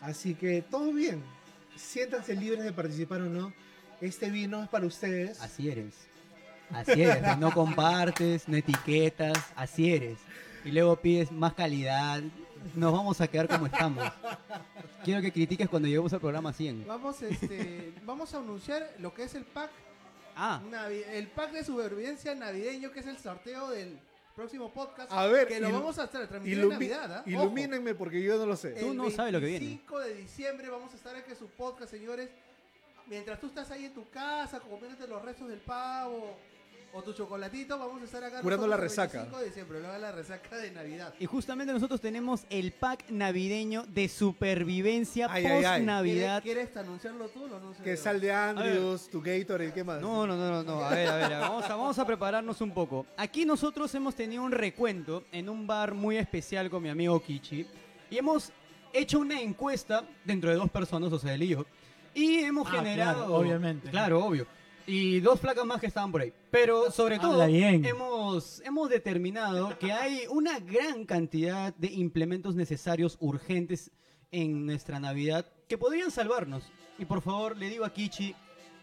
Así que todo bien. Siéntanse libres de participar o no. Este vino es para ustedes. Así eres. Así eres. no compartes, no etiquetas. Así eres. Y luego pides más calidad. Nos vamos a quedar como estamos. Quiero que critiques cuando lleguemos al programa 100. Vamos, este, vamos a anunciar lo que es el pack, Ah, navi- el pack de supervivencia navideño, que es el sorteo del próximo podcast. A ver, que lo vamos a tra- transmitir en Navidad. Ojo. ilumínenme porque yo no lo sé. Tú El no sabes lo que viene. 25 de diciembre vamos a estar aquí en su podcast, señores. Mientras tú estás ahí en tu casa comiéndote los restos del pavo o tu chocolatito, vamos a estar acá Curando la el resaca. 25 de diciembre, luego la resaca de Navidad. y justamente nosotros tenemos el pack navideño de supervivencia Ay, ay, ay. post Navidad. ¿Quieres, quieres anunciarlo tú o lo anuncio Que yo? sal de Andrews, tu Gatorade, ¿qué más? No, no, no, no, no. A ver, a ver, a ver, vamos a, vamos a prepararnos un poco. Aquí nosotros hemos tenido un recuento en un bar muy especial con mi amigo Kichi. Y hemos hecho una encuesta dentro de dos personas, o sea, él y yo. Y hemos Ah, generado. claro, obviamente. Claro, obvio. Y dos placas más que estaban por ahí. Pero sobre todo, hemos, hemos determinado que hay una gran cantidad de implementos necesarios urgentes en nuestra Navidad que podrían salvarnos. Y por favor, le digo a Kichi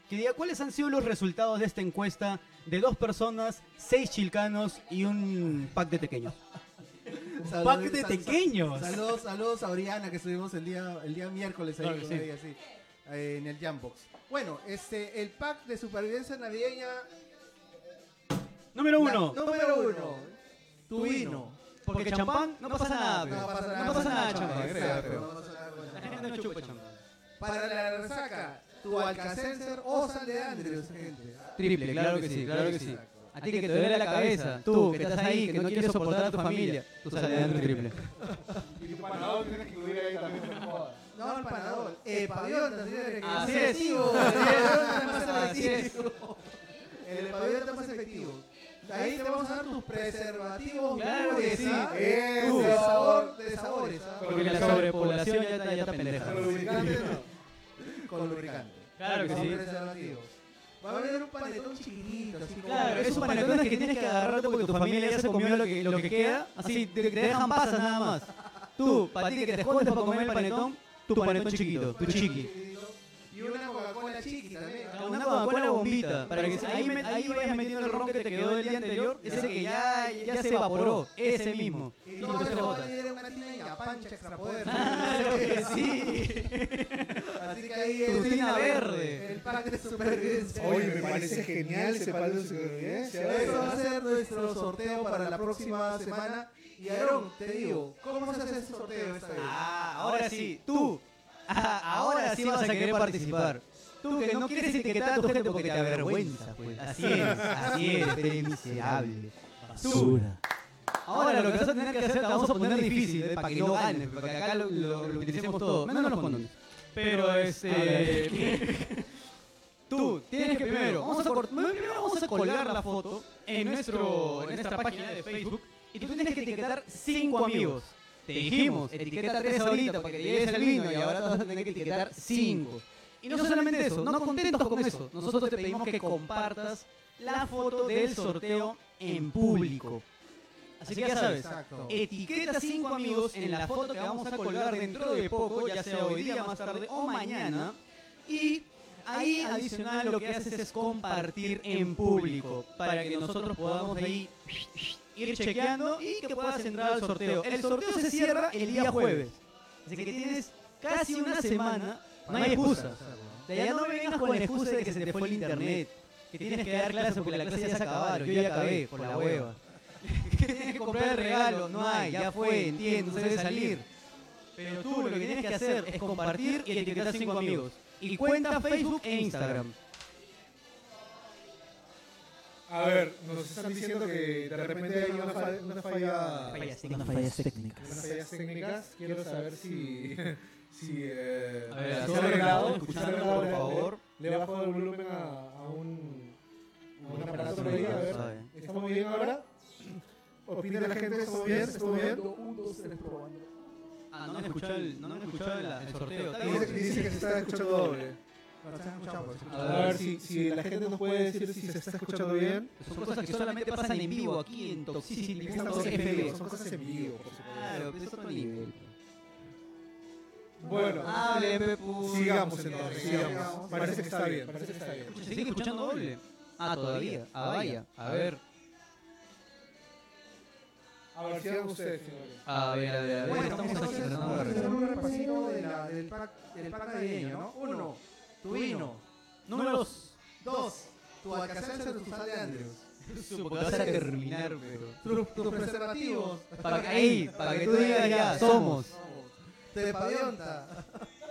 que diga cuáles han sido los resultados de esta encuesta de dos personas, seis chilcanos y un pack de pequeños. Saludos- Pack de sal- pequeños. Saludos, saludos a Oriana que estuvimos el día, el día miércoles ahí Claro que con sí. ella, sí, eh, en el Jambox. Bueno, este, el pack de supervivencia navideña Número la- uno. número uno, tu vino. Porque champán no pasa nada. No pasa nada. No pasa nada, champán. Exacto, creo. no pasa nada con La champán. gente no chupa champán. Para la resaca, tu Alcacelser o Sal de Andrews, gente. Triple, claro que sí, claro que sí. A ti que te duele la cabeza, tú que estás ahí, que no quieres soportar a tu familia, tú sales de triple. Y tu panador tienes que incluir ahí también, no el panador. Eh, pavionta, señores. Así más es. efectivo. Así es. El más Así es. efectivo. El pavionta más efectivo. Ahí te vamos a dar tus preservativos. Claro que sí. ¿ah? Eh, de de sabor. de sabores. ¿ah? Porque la sobrepoblación ya está, ya está pendeja. Con lubricante no. Con lubricante. Claro que Con sí. preservativos. Va a haber un panetón chiquitito, así como. Claro, esos panetones que tienes que agarrarte porque tu familia ya se comió lo que, lo que queda, así te, te dejan pasas nada más. Tú, para ti que te escondes para comer el panetón, tu panetón chiquito, tu chiqui. Y una Coca-Cola chiquita también. Una Coca-Cola bombita, para que ahí, me- ahí vayas metiendo el ron que te quedó del día anterior, ese que ya, ya se evaporó, ese mismo. Y que se eso va a bota. tener una tina y a pancha extra poder. Claro que sí. Así que ahí Tu es tina verde. El pack de supervivencia. Oye, me parece genial ese palo de supervivencia. Eso va a ser nuestro sorteo para la próxima semana. Y Aarón, te digo, ¿cómo se hace ese sorteo esta vez? Ah, ahora sí, tú. Ah, ahora sí vas a querer participar. Tú que no quieres etiquetar a tu gente porque te avergüenza, pues. Así es, así es, eres miserable. Basura. Ahora lo que vas a tener que hacer te vamos a poner difícil, ¿eh? para que no ganes, para que acá lo, lo- lo utilicemos todo, menos los condones. Pero este. Tú tienes que primero, vamos a, primero vamos a colgar la foto en, nuestro, en nuestra página de Facebook y tú tienes que etiquetar cinco amigos. Te dijimos, etiqueta tres ahorita para que te lleves el vino y ahora vas a tener que etiquetar cinco. Y no solamente eso, no contentos con eso, nosotros te pedimos que compartas la foto del sorteo en público. Así que ya sabes, Exacto. etiqueta cinco amigos en la foto que vamos a colgar dentro de poco, ya sea hoy día, más tarde o mañana. Y ahí adicional lo que haces es compartir en público para que nosotros podamos ahí ir chequeando y que puedas entrar al sorteo. El sorteo se cierra el día jueves. Así que tienes casi una semana, no hay excusa. De allá no me vengas con la excusa de que se te fue el internet, que tienes que dar clases porque la clase ya se acabaron, yo ya acabé por la hueva. que tienes que comprar el regalo, no hay, ya fue, entiendo, se debe salir. Pero tú lo que tienes que hacer es compartir y etiquetar a cinco amigos. Y cuenta Facebook e Instagram. A ver, nos están diciendo que de repente hay una, fa- una falla. Fallas técnicas. unas fallas técnicas. Quiero saber si. si eh, A ver, se ha ¿están arreglado, escuchando, se ha arreglado, por le- favor? Le he bajado el volumen a, a un. a un aparato por ahí. A ver. ¿Estamos bien ahora? ¿Opina la gente? ¿Estamos bien? ¿Estamos bien? Ah, no han escuchado el, no han escuchado el, el sorteo. Dice, dice que se está escuchando doble. Pero se han escuchado, pues. A ver si, si la gente nos puede decir si se está escuchando bien. Son cosas que solamente pasan en vivo aquí en Toxicity. Estamos en vivo, son cosas en vivo, por supuesto. Claro, pero es otro nivel. Bueno, Hable, Pepu. sigamos entonces, sigamos. Parece que está bien, parece que está bien. ¿Se sigue escuchando doble? Ah, todavía. Ah, vaya. A ver. A ver, sigan ustedes, señores. A ver, a ver, a ver. Bueno, Estamos aquí un repasito del pack navideño, ¿no? Uno, tu vino. Número 2. Dos, tu alcacelser, tu sal de Andrews. Vas a terminar, pero. Tus, tus preservativos. Para que, ahí, para que tú digas ya, somos. De pavionta.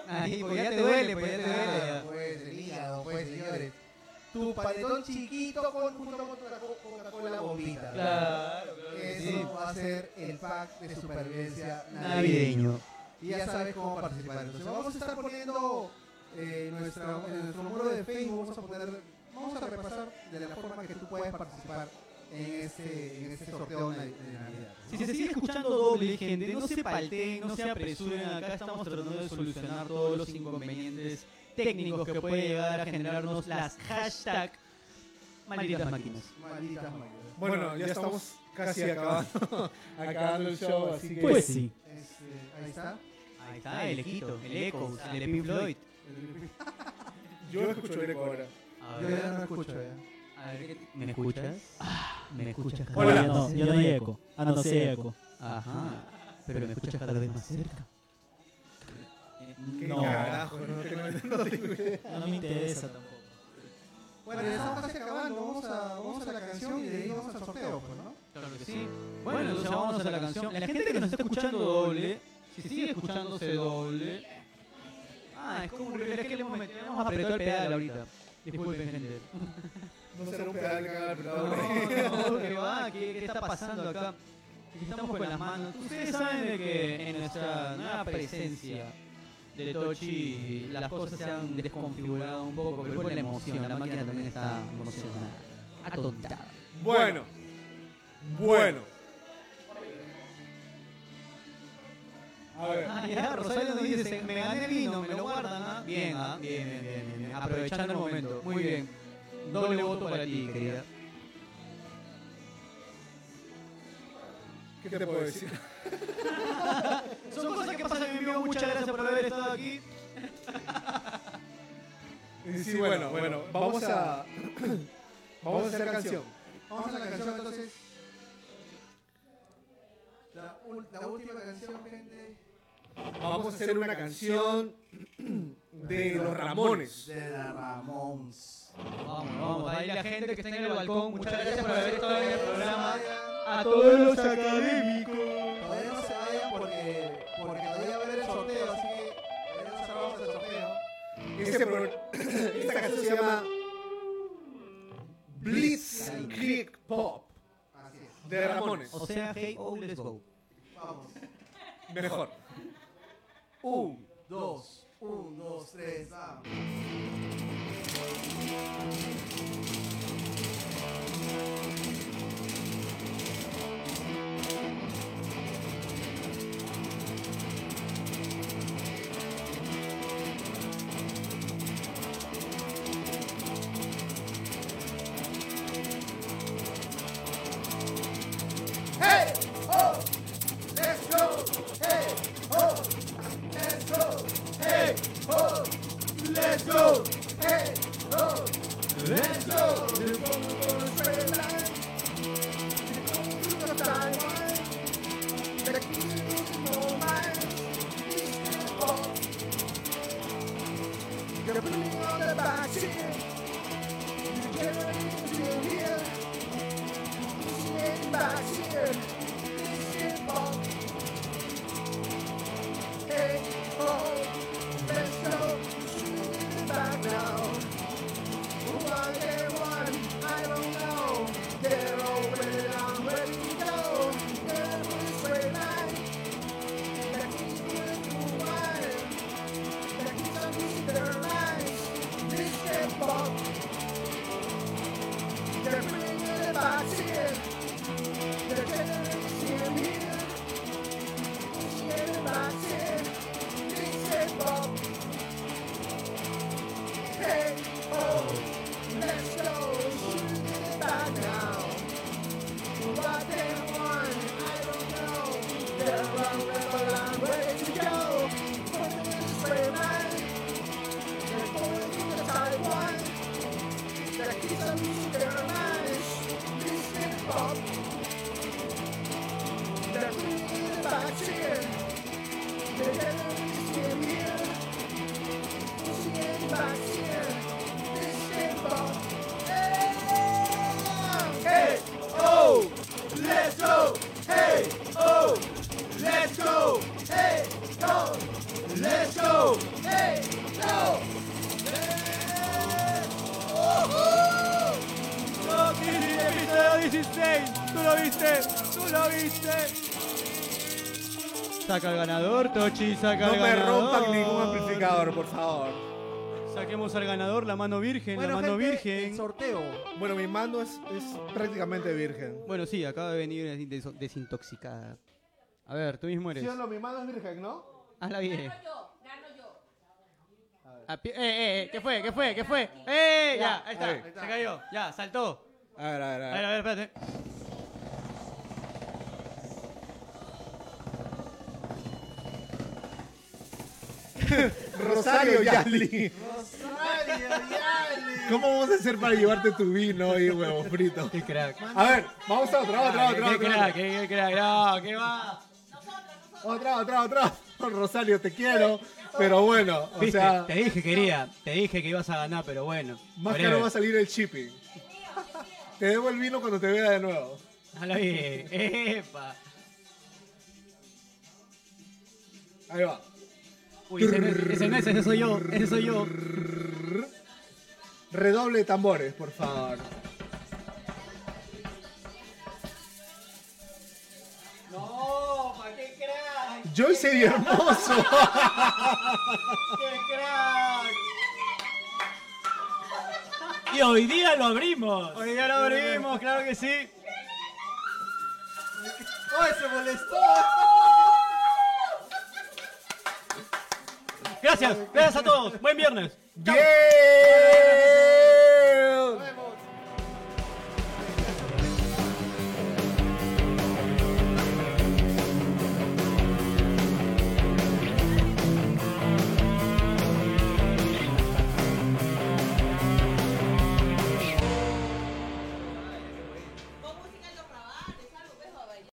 Ahí, porque ya te duele, pues ya te duele. Ah. Pues el hígado, pues señores. Tu panetón chiquito con, junto con tu Coca- Coca-Cola bombita. Claro, Eso va a ser el pack de supervivencia navideño. Navideño. Y ya sabes cómo participar. Entonces vamos a estar poniendo eh, nuestra, en nuestro muro de Facebook, vamos a poner, vamos a repasar de la forma que tú puedes participar en este, en este sorteo de Navidad. Si se sigue escuchando doble, gente, no se palteen, no se apresuren. Acá estamos tratando de solucionar todos los inconvenientes técnicos que puede llegar a generarnos las hashtag Malditas máquinas. Malditas máquinas. Bueno, ya estamos casi acabando, acabando el show, así que... Pues sí. Este, ahí está. Ahí está, el equito, el Echo, el de Pink Floyd. Yo escucho el eco ahora. A Yo ver, ya no escucho ya. a ver, ¿qué- ¿me escuchas? ¿Me escuchas? cada Hola. Vez no, más ya no hay eco. Ah, no, sí hay eco. Ajá. Pero me escuchas cada vez más cerca. ¿Qué No. carajo? No tengo, no. No me interesa tampoco. Bueno, ya estamos casi acabando. Vamos a, vamos a la canción y de ahí vamos al sorteo, pues, ¿no? Claro que sí. Bueno, entonces vamos a la canción. La gente que nos está escuchando doble, si sigue escuchándose doble. Ah, es como un reloj que le hemos metido. Hemos apretado el pedal ahorita. Disculpen, gente. No será un pedal que haga apretado. No, no, que va, ¿qué, qué está pasando acá? Estamos con las manos. Ustedes saben de que en nuestra nueva presencia de Tochi las cosas se han desconfigurado un poco, pero por la emoción, la máquina también está emocionada, atontada. Bueno, bueno. A ver. Ah, ya, Rosario nos dice, me gané vino, me lo guardan, ¿ah? Bien, ¿ah? Bien, bien, bien, bien, bien. Aprovechando el momento. Muy bien. Doble voto para ti, querida. ¿Qué te puedo decir? Son cosas que pasan en vivo. Muchas gracias por haber estado aquí. Sí, bueno, bueno, vamos a. Vamos a hacer canción. Vamos a la canción entonces. La, la última canción, gente. Vamos a hacer una canción de los Ramones. De la Ramons. Vamos, vamos. Ahí la gente que está en el balcón, muchas gracias por haber estado en el programa. A todos los académicos. Todavía no se vayan porque, porque todavía va a haber el sorteo, así que todavía no cerramos el sorteo. Este pro- esta canción se llama Blitzkrieg Pop Así es. de Ramones. O sea, hey, oh, let's go. Vamos. Mejor. Un, dos, un, dos, tres, vamos. Saca al ganador, Tochi, saca No me ganador. rompan ningún amplificador, por favor. Saquemos al ganador, la mano virgen, Bueno, la mano gente, virgen. el sorteo. Bueno, mi mano es, es prácticamente virgen. Bueno, sí, acaba de venir des- desintoxicada. A ver, tú mismo eres. ¿Sí no? Mi mano es virgen, ¿no? Hazla bien. Gano yo, gano yo. A pie- eh, eh, ¿qué fue? ¿Qué fue? ¿Qué fue? ¡Eh! Ya, ahí está. Ahí. Se cayó. Ya, saltó. A ver, a ver, a A ver. ver, a ver, espérate. Rosario Yali. ¿Cómo vamos a hacer para llevarte tu vino y huevo frito? Qué crack. A ver, vamos a otra, otra, otra, Qué crack, qué qué crack. No, ¿qué va? Otra, otra, otra. Rosario, te quiero. Pero bueno, o Viste, sea, te dije quería, te dije que ibas a ganar, pero bueno. más caro va a salir el shipping. Te debo el vino cuando te vea de nuevo. Dale bien. Epa. Ahí va. Uy, ese no es, ese no es, ese soy yo, ese soy yo. Redoble de tambores, por favor. No, pa' qué crack, Joyce y hermoso. qué crack. Y hoy día lo abrimos. Hoy ya lo abrimos, claro que sí. ¡Ay, se molestó! Gracias, gracias a todos. Buen viernes.